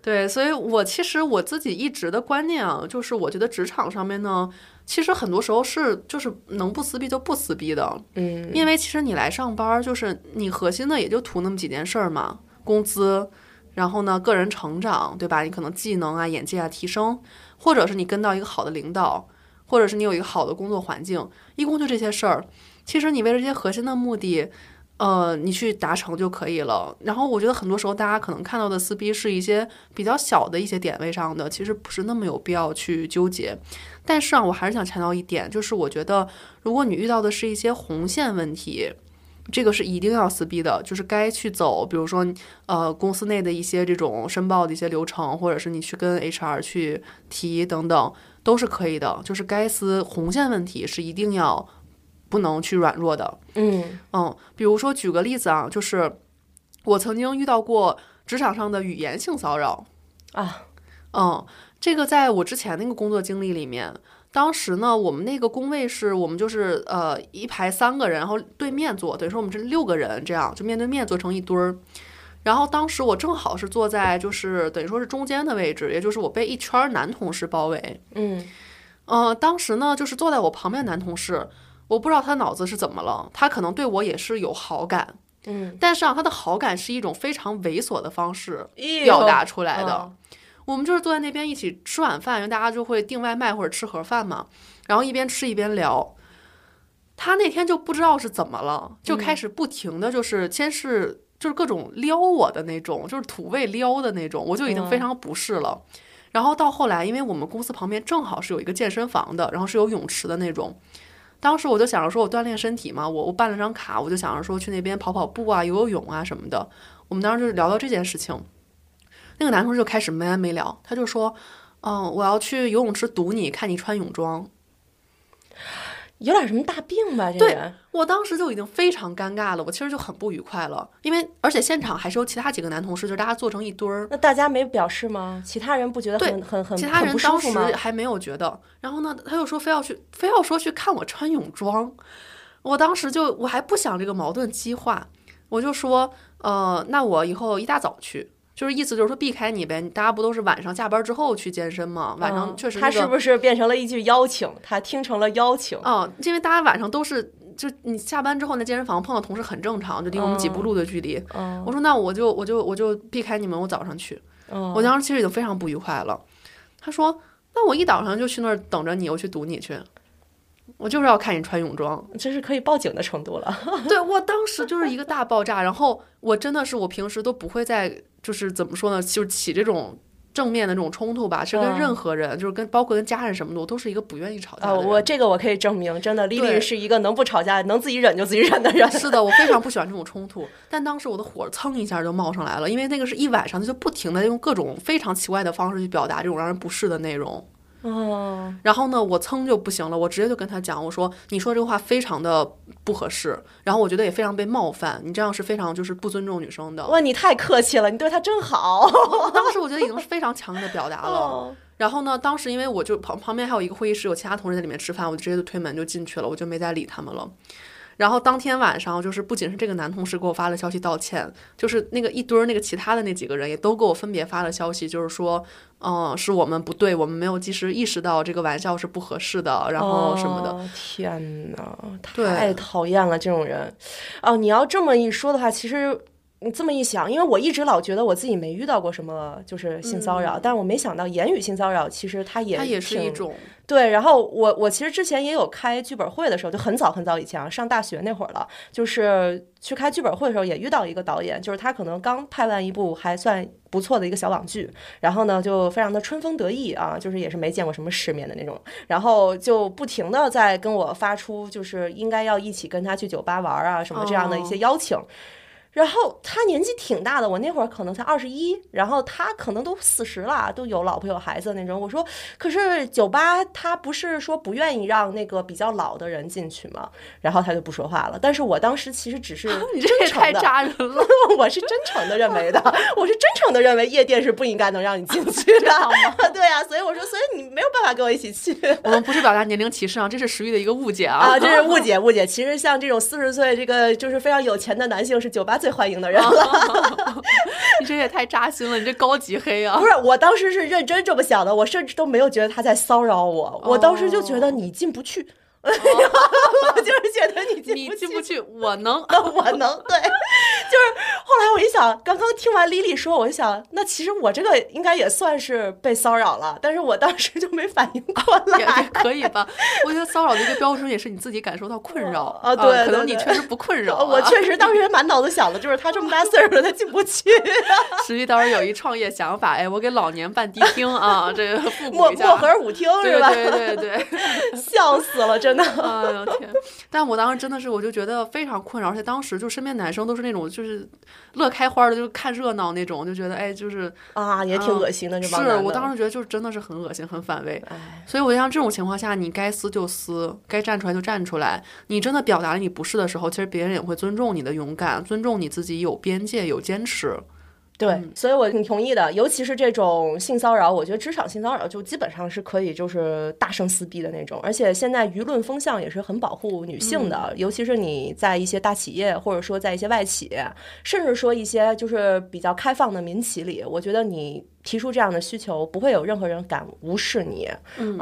对，所以我其实我自己一直的观念啊，就是我觉得职场上面呢，其实很多时候是就是能不撕逼就不撕逼的，嗯，因为其实你来上班就是你核心的也就图那么几件事儿嘛，工资。然后呢，个人成长，对吧？你可能技能啊、眼界啊提升，或者是你跟到一个好的领导，或者是你有一个好的工作环境，一共就这些事儿。其实你为了这些核心的目的，呃，你去达成就可以了。然后我觉得很多时候大家可能看到的撕逼是一些比较小的一些点位上的，其实不是那么有必要去纠结。但是啊，我还是想强调一点，就是我觉得如果你遇到的是一些红线问题，这个是一定要撕逼的，就是该去走，比如说呃公司内的一些这种申报的一些流程，或者是你去跟 HR 去提等等，都是可以的。就是该撕红线问题是一定要。不能去软弱的，嗯嗯，比如说举个例子啊，就是我曾经遇到过职场上的语言性骚扰啊，嗯，这个在我之前那个工作经历里面，当时呢，我们那个工位是我们就是呃一排三个人，然后对面坐，等于说我们是六个人，这样就面对面坐成一堆儿。然后当时我正好是坐在就是等于说是中间的位置，也就是我被一圈男同事包围，嗯呃，当时呢就是坐在我旁边男同事。我不知道他脑子是怎么了，他可能对我也是有好感，嗯，但是啊，他的好感是一种非常猥琐的方式表达出来的。我们就是坐在那边一起吃晚饭，因为大家就会订外卖或者吃盒饭嘛，然后一边吃一边聊。他那天就不知道是怎么了，就开始不停的就是先是就是各种撩我的那种，就是土味撩的那种，我就已经非常不适了。然后到后来，因为我们公司旁边正好是有一个健身房的，然后是有泳池的那种。当时我就想着说，我锻炼身体嘛，我我办了张卡，我就想着说去那边跑跑步啊、游游泳啊什么的。我们当时就聊到这件事情，那个男同事就开始没完没了，他就说：“嗯，我要去游泳池堵你，看你穿泳装。”有点什么大病吧？这对我当时就已经非常尴尬了，我其实就很不愉快了，因为而且现场还是有其他几个男同事，就是大家坐成一堆儿。那大家没表示吗？其他人不觉得很很很其他人当时还没有觉得。然后呢，他又说非要去，非要说去看我穿泳装。我当时就我还不想这个矛盾激化，我就说，呃，那我以后一大早去。就是意思就是说避开你呗，大家不都是晚上下班之后去健身吗？晚上确实他是不是变成了一句邀请？他听成了邀请。嗯，因为大家晚上都是就你下班之后那健身房碰到同事很正常，就离我们几步路的距离。我说那我就我就我就避开你们，我早上去。我当时其实已经非常不愉快了。他说那我一早上就去那儿等着你，我去堵你去。我就是要看你穿泳装，这是可以报警的程度了。对我当时就是一个大爆炸，然后我真的是我平时都不会再就是怎么说呢，就起这种正面的这种冲突吧，是跟任何人，就是跟包括跟家人什么的，我都是一个不愿意吵架的。我这个我可以证明，真的，丽丽是一个能不吵架、能自己忍就自己忍的人。是的，我非常不喜欢这种冲突，但当时我的火蹭一下就冒上来了，因为那个是一晚上，他就不停的用各种非常奇怪的方式去表达这种让人不适的内容。哦，然后呢，我噌就不行了，我直接就跟他讲，我说你说这个话非常的不合适，然后我觉得也非常被冒犯，你这样是非常就是不尊重女生的。哇，你太客气了，你对他真好。当时我觉得已经是非常强烈的表达了。然后呢，当时因为我就旁旁边还有一个会议室，有其他同事在里面吃饭，我就直接就推门就进去了，我就没再理他们了。然后当天晚上，就是不仅是这个男同事给我发了消息道歉，就是那个一堆儿那个其他的那几个人也都给我分别发了消息，就是说，嗯，是我们不对，我们没有及时意识到这个玩笑是不合适的，然后什么的。天哪，太讨厌了这种人。哦，你要这么一说的话，其实。你这么一想，因为我一直老觉得我自己没遇到过什么就是性骚扰，但是我没想到言语性骚扰其实它也它也是一种对。然后我我其实之前也有开剧本会的时候，就很早很早以前啊，上大学那会儿了，就是去开剧本会的时候也遇到一个导演，就是他可能刚拍完一部还算不错的一个小网剧，然后呢就非常的春风得意啊，就是也是没见过什么世面的那种，然后就不停的在跟我发出就是应该要一起跟他去酒吧玩啊什么这样的一些邀请。然后他年纪挺大的，我那会儿可能才二十一，然后他可能都四十了，都有老婆有孩子那种。我说，可是酒吧他不是说不愿意让那个比较老的人进去吗？然后他就不说话了。但是我当时其实只是 你这也太扎人了，我是真诚的认为的，我是真诚的认为夜店是不应该能让你进去的。对啊，所以我说，所以你没有办法跟我一起去。我们不是表达年龄歧视啊，这是食欲的一个误解啊。啊，这是误解误解。其实像这种四十岁这个就是非常有钱的男性，是酒吧最。最欢迎的人了，你这也太扎心了！你这高级黑啊！不是，我当时是认真这么想的，我甚至都没有觉得他在骚扰我，我当时就觉得你进不去。我 就是觉得你进你不进不去，我能。我能对，就是后来我一想，刚刚听完 Lily 说，我就想，那其实我这个应该也算是被骚扰了，但是我当时就没反应过也也来。可以吧？我觉得骚扰的一个标准也是你自己感受到困扰啊对可能你确实不困扰啊。我确实当时满脑子想的就是他这么大岁数了，他进不去，实际当时有一创业想法，哎，我给老年办迪厅啊，这个复古漠一下。漠河舞厅是吧？对对对对，笑死了，真的。哎呦天！但我当时真的是，我就觉得非常困扰，而且当时就身边男生都是那种就是乐开花的，就是看热闹那种，就觉得哎，就是啊，也挺恶心的，这帮是男的我当时觉得就是真的是很恶心、很反胃。哎，所以我就像这种情况下，你该撕就撕，该站出来就站出来。你真的表达了你不是的时候，其实别人也会尊重你的勇敢，尊重你自己有边界、有坚持。对，所以我挺同意的，尤其是这种性骚扰，我觉得职场性骚扰就基本上是可以就是大声撕逼的那种，而且现在舆论风向也是很保护女性的，尤其是你在一些大企业，或者说在一些外企，甚至说一些就是比较开放的民企里，我觉得你提出这样的需求，不会有任何人敢无视你，嗯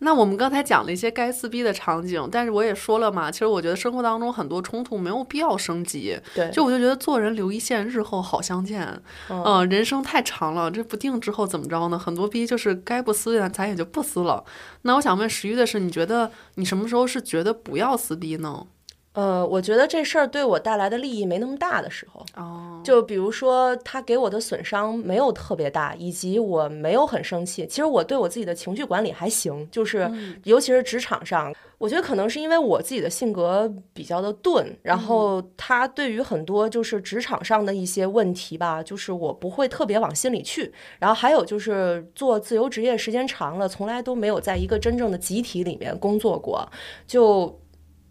那我们刚才讲了一些该撕逼的场景，但是我也说了嘛，其实我觉得生活当中很多冲突没有必要升级。对，就我就觉得做人留一线，日后好相见。嗯呃，人生太长了，这不定之后怎么着呢？很多逼就是该不撕的，咱也就不撕了。那我想问石玉的是，你觉得你什么时候是觉得不要撕逼呢？呃，我觉得这事儿对我带来的利益没那么大的时候，哦，就比如说他给我的损伤没有特别大，以及我没有很生气。其实我对我自己的情绪管理还行，就是尤其是职场上，我觉得可能是因为我自己的性格比较的钝，然后他对于很多就是职场上的一些问题吧，就是我不会特别往心里去。然后还有就是做自由职业时间长了，从来都没有在一个真正的集体里面工作过，就。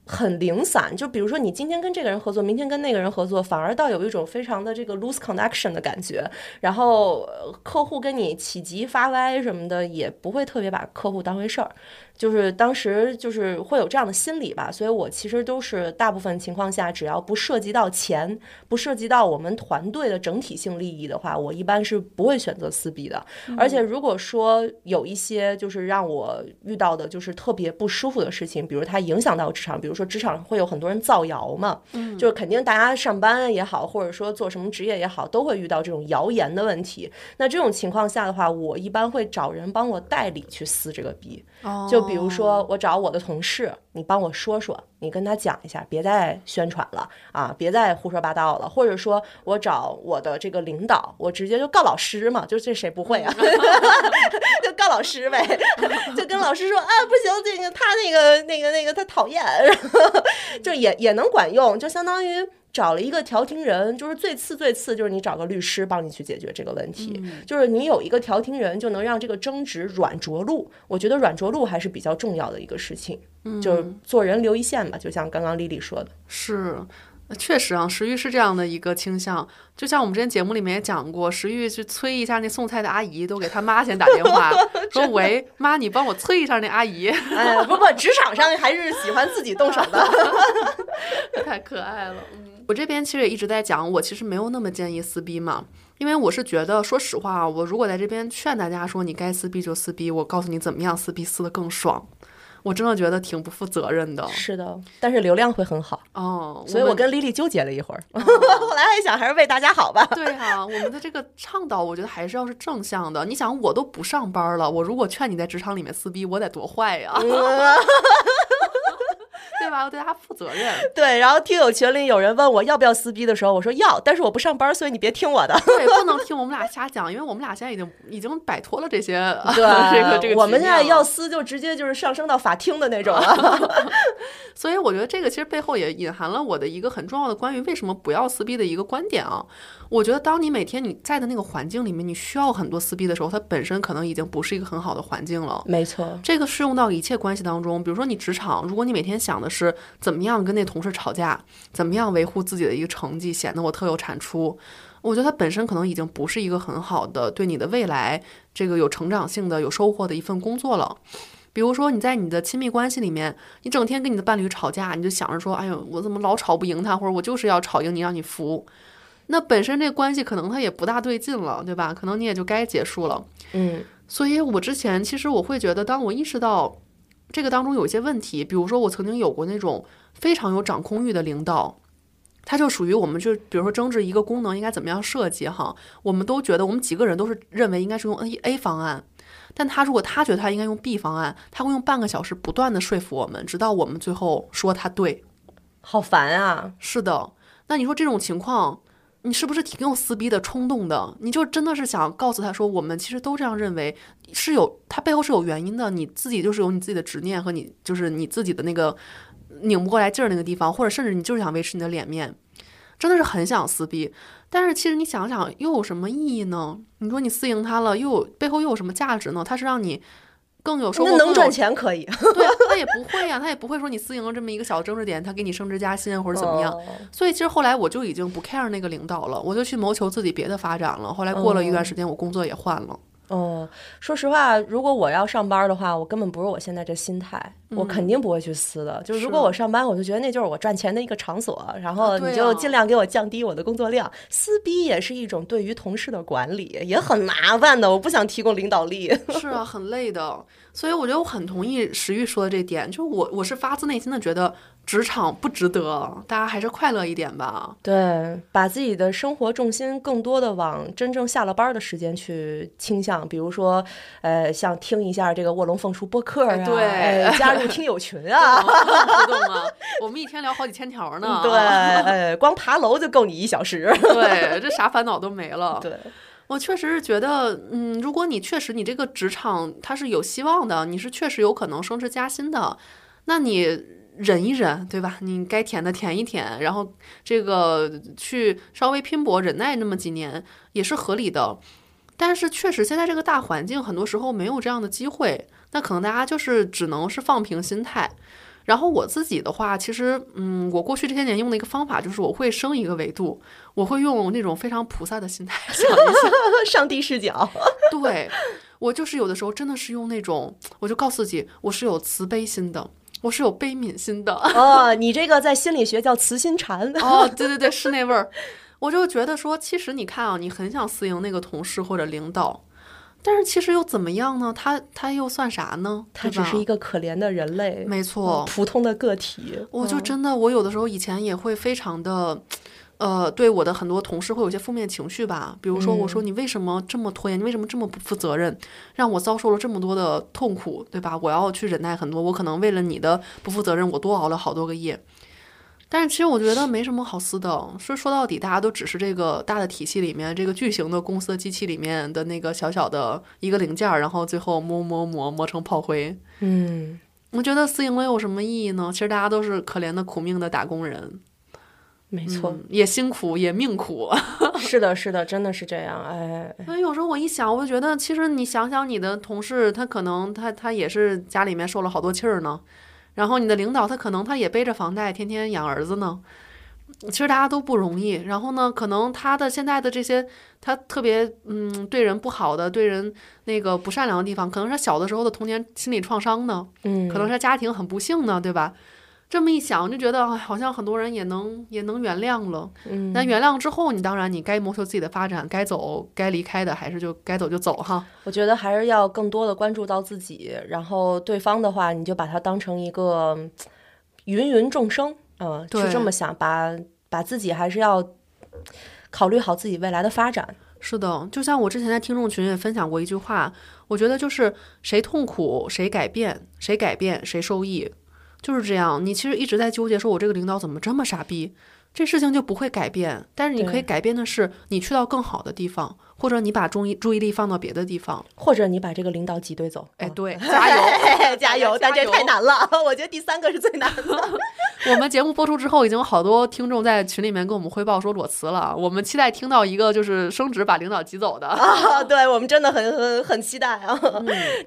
很零散，就比如说你今天跟这个人合作，明天跟那个人合作，反而倒有一种非常的这个 loose connection 的感觉。然后客户跟你起急发歪什么的，也不会特别把客户当回事儿。就是当时就是会有这样的心理吧，所以我其实都是大部分情况下，只要不涉及到钱，不涉及到我们团队的整体性利益的话，我一般是不会选择撕逼的。而且如果说有一些就是让我遇到的就是特别不舒服的事情，比如它影响到职场，比如说职场会有很多人造谣嘛，就是肯定大家上班也好，或者说做什么职业也好，都会遇到这种谣言的问题。那这种情况下的话，我一般会找人帮我代理去撕这个逼。哦就比如说，我找我的同事，你帮我说说，你跟他讲一下，别再宣传了啊，别再胡说八道了。或者说我找我的这个领导，我直接就告老师嘛，就这谁不会啊？就告老师呗，就跟老师说啊，不行，这个他那个那个那个他讨厌，就也也能管用，就相当于。找了一个调停人，就是最次最次，就是你找个律师帮你去解决这个问题。就是你有一个调停人，就能让这个争执软着陆。我觉得软着陆还是比较重要的一个事情，就是做人留一线吧。就像刚刚丽丽说的，是。确实啊，石玉是这样的一个倾向，就像我们之前节目里面也讲过，石玉去催一下那送菜的阿姨，都给他妈先打电话 说：“喂，妈，你帮我催一下那阿姨。哎，不不，职场上还是喜欢自己动手的。”太可爱了。嗯，我这边其实也一直在讲，我其实没有那么建议撕逼嘛，因为我是觉得，说实话啊，我如果在这边劝大家说你该撕逼就撕逼，我告诉你怎么样撕逼撕得更爽。我真的觉得挺不负责任的。是的，但是流量会很好哦，所以我跟丽丽纠结了一会儿，后来还想还是为大家好吧。对啊、我们的这个倡导，我觉得还是要是正向的。你想，我都不上班了，我如果劝你在职场里面撕逼，我得多坏呀，对吧？我对他负责任。对，然后听友群里有人问我要不要撕逼的时候，我说要，但是我不上班，所以你别听我的。对，不能 听我们俩瞎讲，因为我们俩现在已经已经摆脱了这些对，这个这个。我们现在要撕就直接就是上升到法庭的那种了。所以我觉得这个其实背后也隐含了我的一个很重要的关于为什么不要撕逼的一个观点啊。我觉得当你每天你在的那个环境里面，你需要很多撕逼的时候，它本身可能已经不是一个很好的环境了。没错，这个适用到一切关系当中，比如说你职场，如果你每天想的是怎么样跟那同事吵架，怎么样维护自己的一个成绩，显得我特有产出，我觉得它本身可能已经不是一个很好的对你的未来这个有成长性的、有收获的一份工作了。比如说你在你的亲密关系里面，你整天跟你的伴侣吵架，你就想着说，哎呦，我怎么老吵不赢他，或者我就是要吵赢你，让你服。那本身这关系可能它也不大对劲了，对吧？可能你也就该结束了。嗯，所以我之前其实我会觉得，当我意识到这个当中有一些问题，比如说我曾经有过那种非常有掌控欲的领导。他就属于我们，就比如说争执一个功能应该怎么样设计哈，我们都觉得我们几个人都是认为应该是用 A A 方案，但他如果他觉得他应该用 B 方案，他会用半个小时不断的说服我们，直到我们最后说他对。好烦啊！是的，那你说这种情况，你是不是挺有撕逼的冲动的？你就真的是想告诉他说，我们其实都这样认为，是有他背后是有原因的，你自己就是有你自己的执念和你就是你自己的那个。拧不过来劲儿那个地方，或者甚至你就是想维持你的脸面，真的是很想撕逼。但是其实你想想，又有什么意义呢？你说你撕赢他了，又有背后又有什么价值呢？他是让你更有收获，能赚钱可以。对，他也不会呀，他也不会说你私营了这么一个小争执点，他给你升职加薪或者怎么样。所以其实后来我就已经不 care 那个领导了，我就去谋求自己别的发展了。后来过了一段时间，我工作也换了。哦，说实话，如果我要上班的话，我根本不是我现在这心态，我肯定不会去撕的。就是如果我上班，我就觉得那就是我赚钱的一个场所，然后你就尽量给我降低我的工作量。撕逼也是一种对于同事的管理，也很麻烦的。我不想提供领导力，是啊，很累的。所以我觉得我很同意石玉说的这点，就是我我是发自内心的觉得。职场不值得，大家还是快乐一点吧。对，把自己的生活重心更多的往真正下了班的时间去倾向，比如说，呃，像听一下这个卧龙凤雏播客啊，对，加入听友群啊，互动啊，我们一天聊好几千条呢。对，哎，光爬楼就够你一小时。对，这啥烦恼都没了。对，我确实是觉得，嗯，如果你确实你这个职场它是有希望的，你是确实有可能升职加薪的，那你。忍一忍，对吧？你该舔的舔一舔，然后这个去稍微拼搏、忍耐那么几年也是合理的。但是确实，现在这个大环境很多时候没有这样的机会，那可能大家就是只能是放平心态。然后我自己的话，其实，嗯，我过去这些年用的一个方法就是我会升一个维度，我会用那种非常菩萨的心态想一想，上帝视角。对我就是有的时候真的是用那种，我就告诉自己，我是有慈悲心的。我是有悲悯心的哦，你这个在心理学叫慈心禅哦，对对对，是那味儿。我就觉得说，其实你看啊，你很想私营那个同事或者领导，但是其实又怎么样呢？他他又算啥呢？他只是一个可怜的人类，没错，普通的个体。我就真的，我有的时候以前也会非常的。呃，对我的很多同事会有些负面情绪吧，比如说我说你为什么这么拖延，你为什么这么不负责任，让我遭受了这么多的痛苦，对吧？我要去忍耐很多，我可能为了你的不负责任，我多熬了好多个夜。但是其实我觉得没什么好撕的，说说到底，大家都只是这个大的体系里面，这个巨型的公司的机器里面的那个小小的一个零件，然后最后磨磨磨磨成炮灰。嗯，我觉得撕赢了有什么意义呢？其实大家都是可怜的苦命的打工人。没错，也辛苦，也命苦。是的，是的，真的是这样。哎，所以有时候我一想，我就觉得，其实你想想，你的同事，他可能他他也是家里面受了好多气儿呢。然后你的领导，他可能他也背着房贷，天天养儿子呢。其实大家都不容易。然后呢，可能他的现在的这些，他特别嗯对人不好的，对人那个不善良的地方，可能是小的时候的童年心理创伤呢。嗯，可能是家庭很不幸呢，对吧？这么一想，就觉得好像很多人也能也能原谅了。嗯，那原谅之后，你当然你该谋求自己的发展，该走该离开的，还是就该走就走哈。我觉得还是要更多的关注到自己，然后对方的话，你就把它当成一个芸芸众生，嗯，是这么想，把把自己还是要考虑好自己未来的发展。是的，就像我之前在听众群也分享过一句话，我觉得就是谁痛苦谁改变，谁改变谁受益。就是这样，你其实一直在纠结，说我这个领导怎么这么傻逼，这事情就不会改变。但是你可以改变的是，你去到更好的地方，或者你把注意注意力放到别的地方，或者你把这个领导挤兑走。哎，对，加油，加油！但这太难了，我觉得第三个是最难的。我们节目播出之后，已经有好多听众在群里面跟我们汇报说裸辞了。我们期待听到一个就是升职把领导挤走的啊！对我们真的很很很期待啊！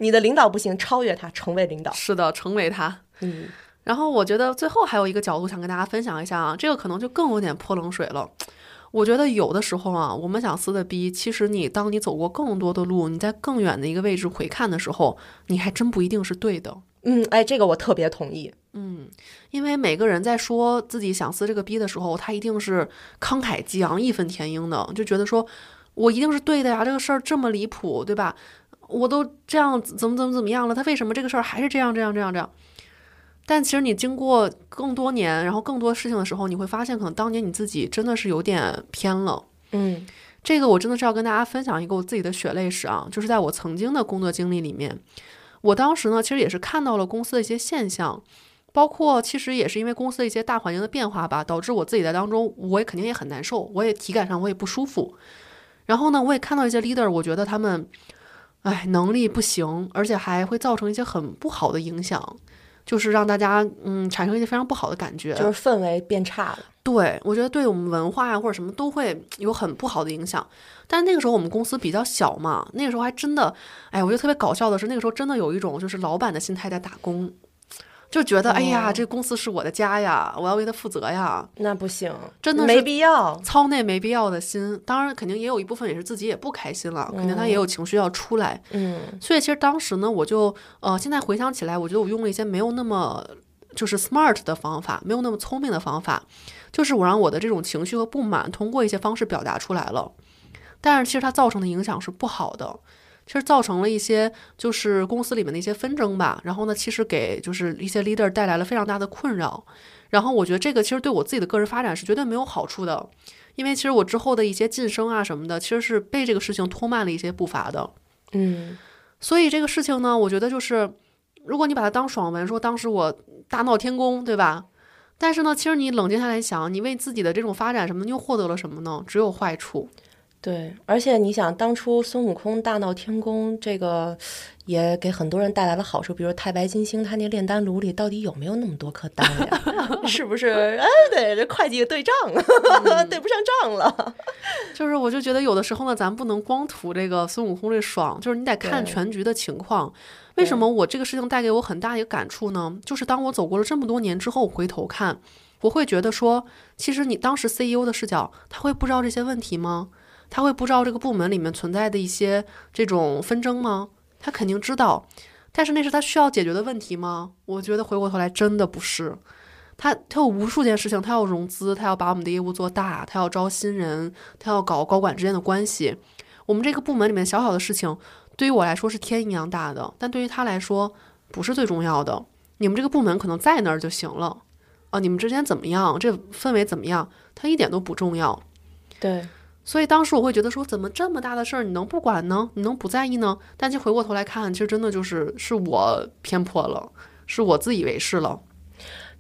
你的领导不行，超越他，成为领导。是的，成为他。嗯。然后我觉得最后还有一个角度想跟大家分享一下啊，这个可能就更有点泼冷水了。我觉得有的时候啊，我们想撕的逼，其实你当你走过更多的路，你在更远的一个位置回看的时候，你还真不一定是对的。嗯，哎，这个我特别同意。嗯，因为每个人在说自己想撕这个逼的时候，他一定是慷慨激昂、义愤填膺的，就觉得说我一定是对的呀，这个事儿这么离谱，对吧？我都这样怎么怎么怎么样了，他为什么这个事儿还是这样这样这样这样？但其实你经过更多年，然后更多事情的时候，你会发现，可能当年你自己真的是有点偏了。嗯这个我真的是要跟大家分享一个我自己的血泪史啊，就是在我曾经的工作经历里面，我当时呢其实也是看到了公司的一些现象，包括其实也是因为公司的一些大环境的变化吧，导致我自己在当中我也肯定也很难受，我也体感上我也不舒服。然后呢，我也看到一些 leader，我觉得他们，哎，能力不行，而且还会造成一些很不好的影响，就是让大家嗯产生一些非常不好的感觉。就是氛围变差了。对，我觉得对我们文化呀或者什么都会有很不好的影响。但那个时候我们公司比较小嘛，那个时候还真的，哎，我觉得特别搞笑的是，那个时候真的有一种就是老板的心态在打工，就觉得、哎呀，哦这公司是我的家呀，我要为他负责呀，那不行，真的是没必要。操那没必要的心。当然，肯定也有一部分也是自己也不开心了，肯定他也有情绪要出来。嗯所以其实当时呢，我就呃，现在回想起来，我觉得我用了一些没有那么就是 smart 的方法，没有那么聪明的方法，就是我让我的这种情绪和不满通过一些方式表达出来了。但是其实它造成的影响是不好的，其实造成了一些就是公司里面的一些纷争吧。然后呢，其实给就是一些 leader 带来了非常大的困扰。然后我觉得这个其实对我自己的个人发展是绝对没有好处的，因为其实我之后的一些晋升啊什么的，其实是被这个事情拖慢了一些步伐的。嗯所以这个事情呢，我觉得就是，如果你把它当爽文，说当时我大闹天宫，对吧？但是呢，其实你冷静下来想，你为自己的这种发展什么，你又获得了什么呢？只有坏处。对，而且你想，当初孙悟空大闹天宫，这个也给很多人带来了好处，比如太白金星，他那炼丹炉里到底有没有那么多颗丹呀？是不是？哎，对，这会计对账，对不上账了。就是我就觉得有的时候呢，咱不能光图这个孙悟空这爽，就是你得看全局的情况。为什么我这个事情带给我很大一个感触呢？就是当我走过了这么多年之后，回头看，我会觉得说，其实你当时 CEO 的视角，他会不知道这些问题吗？他会不知道这个部门里面存在的一些这种纷争吗？他肯定知道，但是那是他需要解决的问题吗？我觉得回过头来真的不是。他他有无数件事情，他要融资，他要把我们的业务做大，他要招新人，他要搞高管之间的关系。我们这个部门里面小小的事情，对于我来说是天一样大的，但对于他来说不是最重要的。你们这个部门可能在那儿就行了，啊，你们之间怎么样，这氛围怎么样，他一点都不重要。对，所以当时我会觉得说，怎么这么大的事儿你能不管呢？你能不在意呢？但就回过头来看，其实真的就是是我偏颇了，是我自以为是了。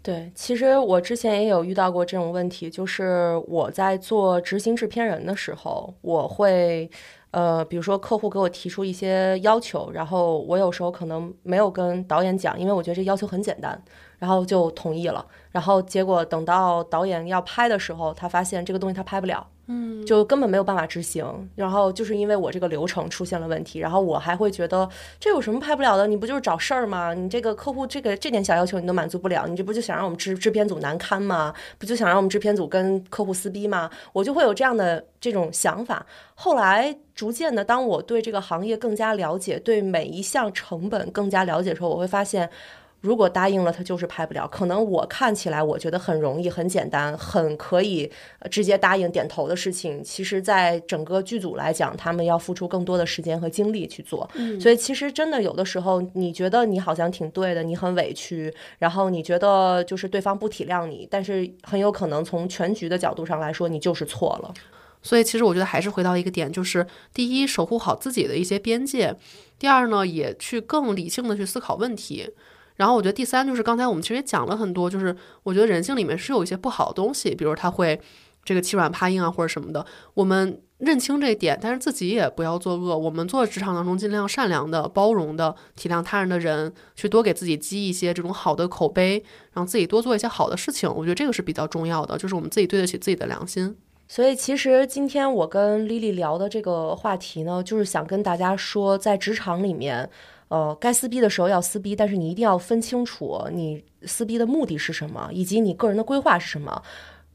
对，其实我之前也有遇到过这种问题，就是我在做执行制片人的时候，我会，呃，比如说客户给我提出一些要求，然后我有时候可能没有跟导演讲，因为我觉得这要求很简单，然后就同意了，然后结果等到导演要拍的时候，他发现这个东西他拍不了。嗯，就根本没有办法执行，然后就是因为我这个流程出现了问题，然后我还会觉得这有什么拍不了的？你不就是找事儿吗？你这个客户这个这点小要求你都满足不了，你这不就想让我们制制片组难堪吗？不就想让我们制片组跟客户撕逼吗？我就会有这样的这种想法。后来逐渐的，当我对这个行业更加了解，对每一项成本更加了解的时候，我会发现。如果答应了，他就是拍不了。可能我看起来我觉得很容易、很简单、很可以呃直接答应点头的事情，其实在整个剧组来讲，他们要付出更多的时间和精力去做。所以其实真的有的时候，你觉得你好像挺对的，你很委屈，然后你觉得就是对方不体谅你，但是很有可能从全局的角度上来说，你就是错了。所以其实我觉得还是回到一个点，就是第一，守护好自己的一些边界；第二呢，也去更理性的去思考问题。然后我觉得第三就是刚才我们其实也讲了很多，就是我觉得人性里面是有一些不好的东西，比如他会这个欺软怕硬啊或者什么的，我们认清这一点，但是自己也不要作恶。我们做职场当中尽量善良的、包容的、体谅他人的人，去多给自己积一些这种好的口碑，让自己多做一些好的事情。我觉得这个是比较重要的，就是我们自己对得起自己的良心。所以其实今天我跟丽丽聊的这个话题呢，就是想跟大家说，在职场里面。呃，该撕逼的时候要撕逼，但是你一定要分清楚你撕逼的目的是什么，以及你个人的规划是什么。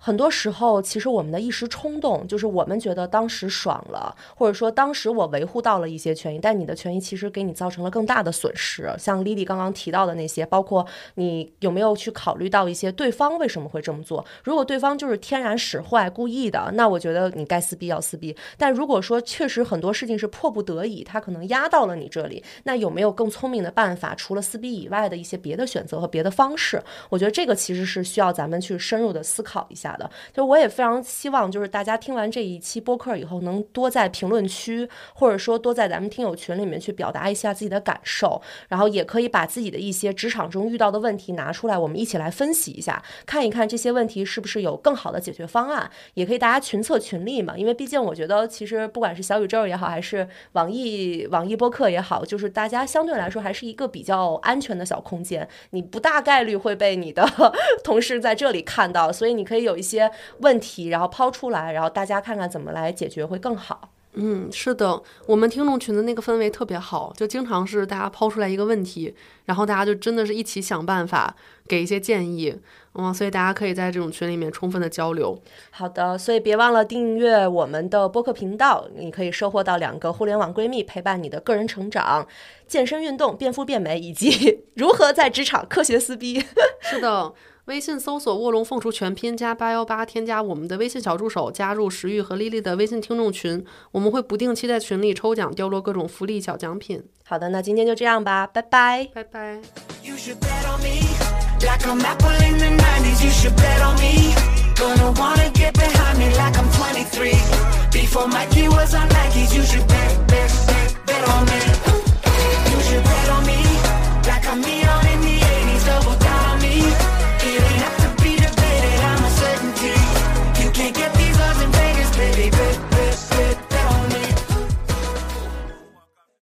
很多时候，其实我们的一时冲动，就是我们觉得当时爽了，或者说当时我维护到了一些权益，但你的权益其实给你造成了更大的损失。像丽丽刚刚提到的那些，包括你有没有去考虑到一些对方为什么会这么做？如果对方就是天然使坏、故意的，那我觉得你该撕逼要撕逼。但如果说确实很多事情是迫不得已，他可能压到了你这里，那有没有更聪明的办法？除了撕逼以外的一些别的选择和别的方式？我觉得这个其实是需要咱们去深入的思考一下。的，就我也非常希望，就是大家听完这一期播客以后，能多在评论区，或者说多在咱们听友群里面去表达一下自己的感受，然后也可以把自己的一些职场中遇到的问题拿出来，我们一起来分析一下，看一看这些问题是不是有更好的解决方案。也可以大家群策群力嘛，因为毕竟我觉得，其实不管是小宇宙也好，还是网易网易播客也好，就是大家相对来说还是一个比较安全的小空间，你不大概率会被你的 同事在这里看到，所以你可以有一。些问题，然后抛出来，然后大家看看怎么来解决会更好。嗯，是的，我们听众群的那个氛围特别好，就经常是大家抛出来一个问题，然后大家就真的是一起想办法，给一些建议。嗯，所以大家可以在这种群里面充分的交流。好的，所以别忘了订阅我们的播客频道，你可以收获到两个互联网闺蜜陪伴你的个人成长、健身运动、变富变美，以及如何在职场科学撕逼。是的。微信搜索“卧龙凤雏全拼”加八幺八，添加我们的微信小助手，加入石玉和丽丽的微信听众群，我们会不定期在群里抽奖，掉落各种福利小奖品。好的，那今天就这样吧，拜拜，拜拜。Like I'm Apple in the you should bet on me. Gonna wanna get behind me like I'm Before Mikey was on Nikes, you should bet, bet, bet, bet on me. You should bet on me like I'm Neon.